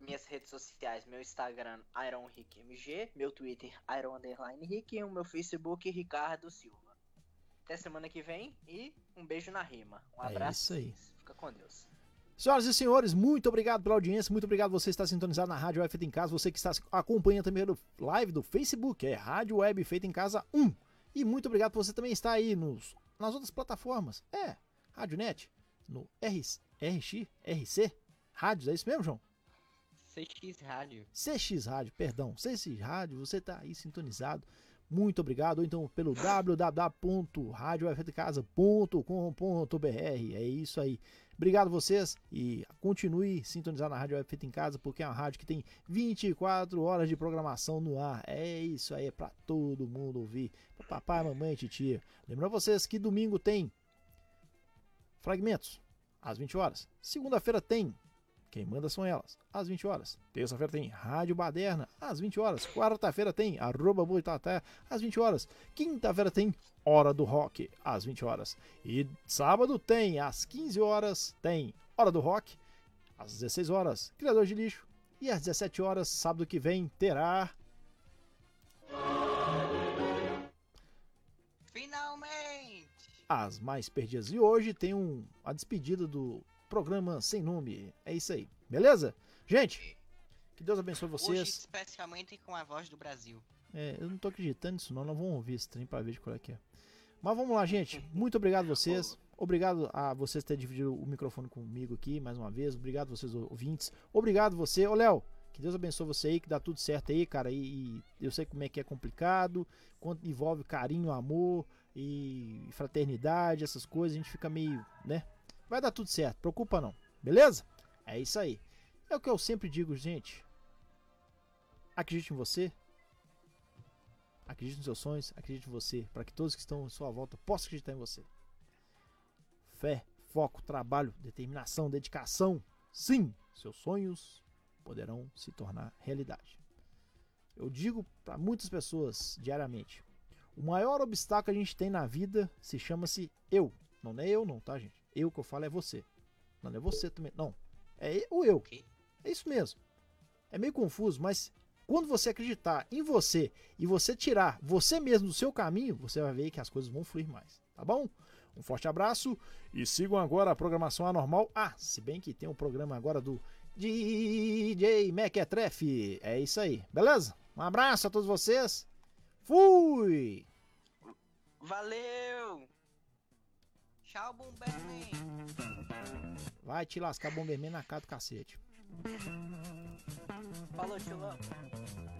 Minhas redes sociais, meu Instagram, IronRickMG, meu Twitter, Iron Underline Rick, e o meu Facebook, Ricardo Silva. Até semana que vem e um beijo na rima. Um É abraço. isso aí. Fica com Deus. Senhoras e senhores, muito obrigado pela audiência, muito obrigado você que está sintonizado na Rádio Web Feita em Casa, você que está acompanhando também no live do Facebook, é Rádio Web Feita em Casa 1. E muito obrigado por você também estar aí nos, nas outras plataformas, é, Rádio Net, no RX, RC, Rádios, é isso mesmo, João? CX Rádio. CX Rádio, perdão, CX Rádio, você está aí sintonizado. Muito obrigado. Ou então pelo www.radiowebfeitacasa.com.br. É isso aí. Obrigado vocês e continue sintonizado na Rádio Web Feita em Casa, porque é uma rádio que tem 24 horas de programação no ar. É isso aí, é pra todo mundo ouvir. Pra papai, mamãe, titia. Lembrando vocês que domingo tem fragmentos às 20 horas. Segunda-feira tem quem manda são elas, às 20 horas. Terça-feira tem Rádio Baderna, às 20 horas. Quarta-feira tem Arroba Boitatá, às 20 horas. Quinta-feira tem Hora do Rock, às 20 horas. E sábado tem, às 15 horas, tem Hora do Rock, às 16 horas, Criador de Lixo. E às 17 horas, sábado que vem, terá. Finalmente! As mais perdidas. E hoje tem um, a despedida do programa sem nome. É isso aí, beleza? Gente, que Deus abençoe Hoje, vocês. especialmente com a voz do Brasil. É, eu não tô acreditando nisso não, não vamos ouvir esse trem pra ver de qual é que é. Mas vamos lá, gente. Muito obrigado a vocês. Obrigado a vocês terem dividido o microfone comigo aqui mais uma vez. Obrigado a vocês ouvintes. Obrigado você. Ô, Léo, que Deus abençoe você aí, que dá tudo certo aí, cara. E, e eu sei como é que é complicado, quanto envolve carinho, amor e fraternidade, essas coisas, a gente fica meio, né? Vai dar tudo certo, preocupa não. Beleza? É isso aí. É o que eu sempre digo, gente. Acredite em você, Acredite nos seus sonhos, acredite em você, para que todos que estão à sua volta possam acreditar em você. Fé, foco, trabalho, determinação, dedicação. Sim, seus sonhos poderão se tornar realidade. Eu digo para muitas pessoas diariamente: o maior obstáculo que a gente tem na vida se chama-se eu. Não é eu, não, tá, gente? Eu que eu falo é você. Não é você também. Não. É o eu. É isso mesmo. É meio confuso, mas quando você acreditar em você e você tirar você mesmo do seu caminho, você vai ver que as coisas vão fluir mais, tá bom? Um forte abraço e sigam agora a programação anormal. Ah, se bem que tem o um programa agora do DJ Mequetrefe. É isso aí, beleza? Um abraço a todos vocês. Fui! Valeu! Tchau, Bomberman! Vai te lascar, Bomberman, na cara do cacete. Falou, Lampo.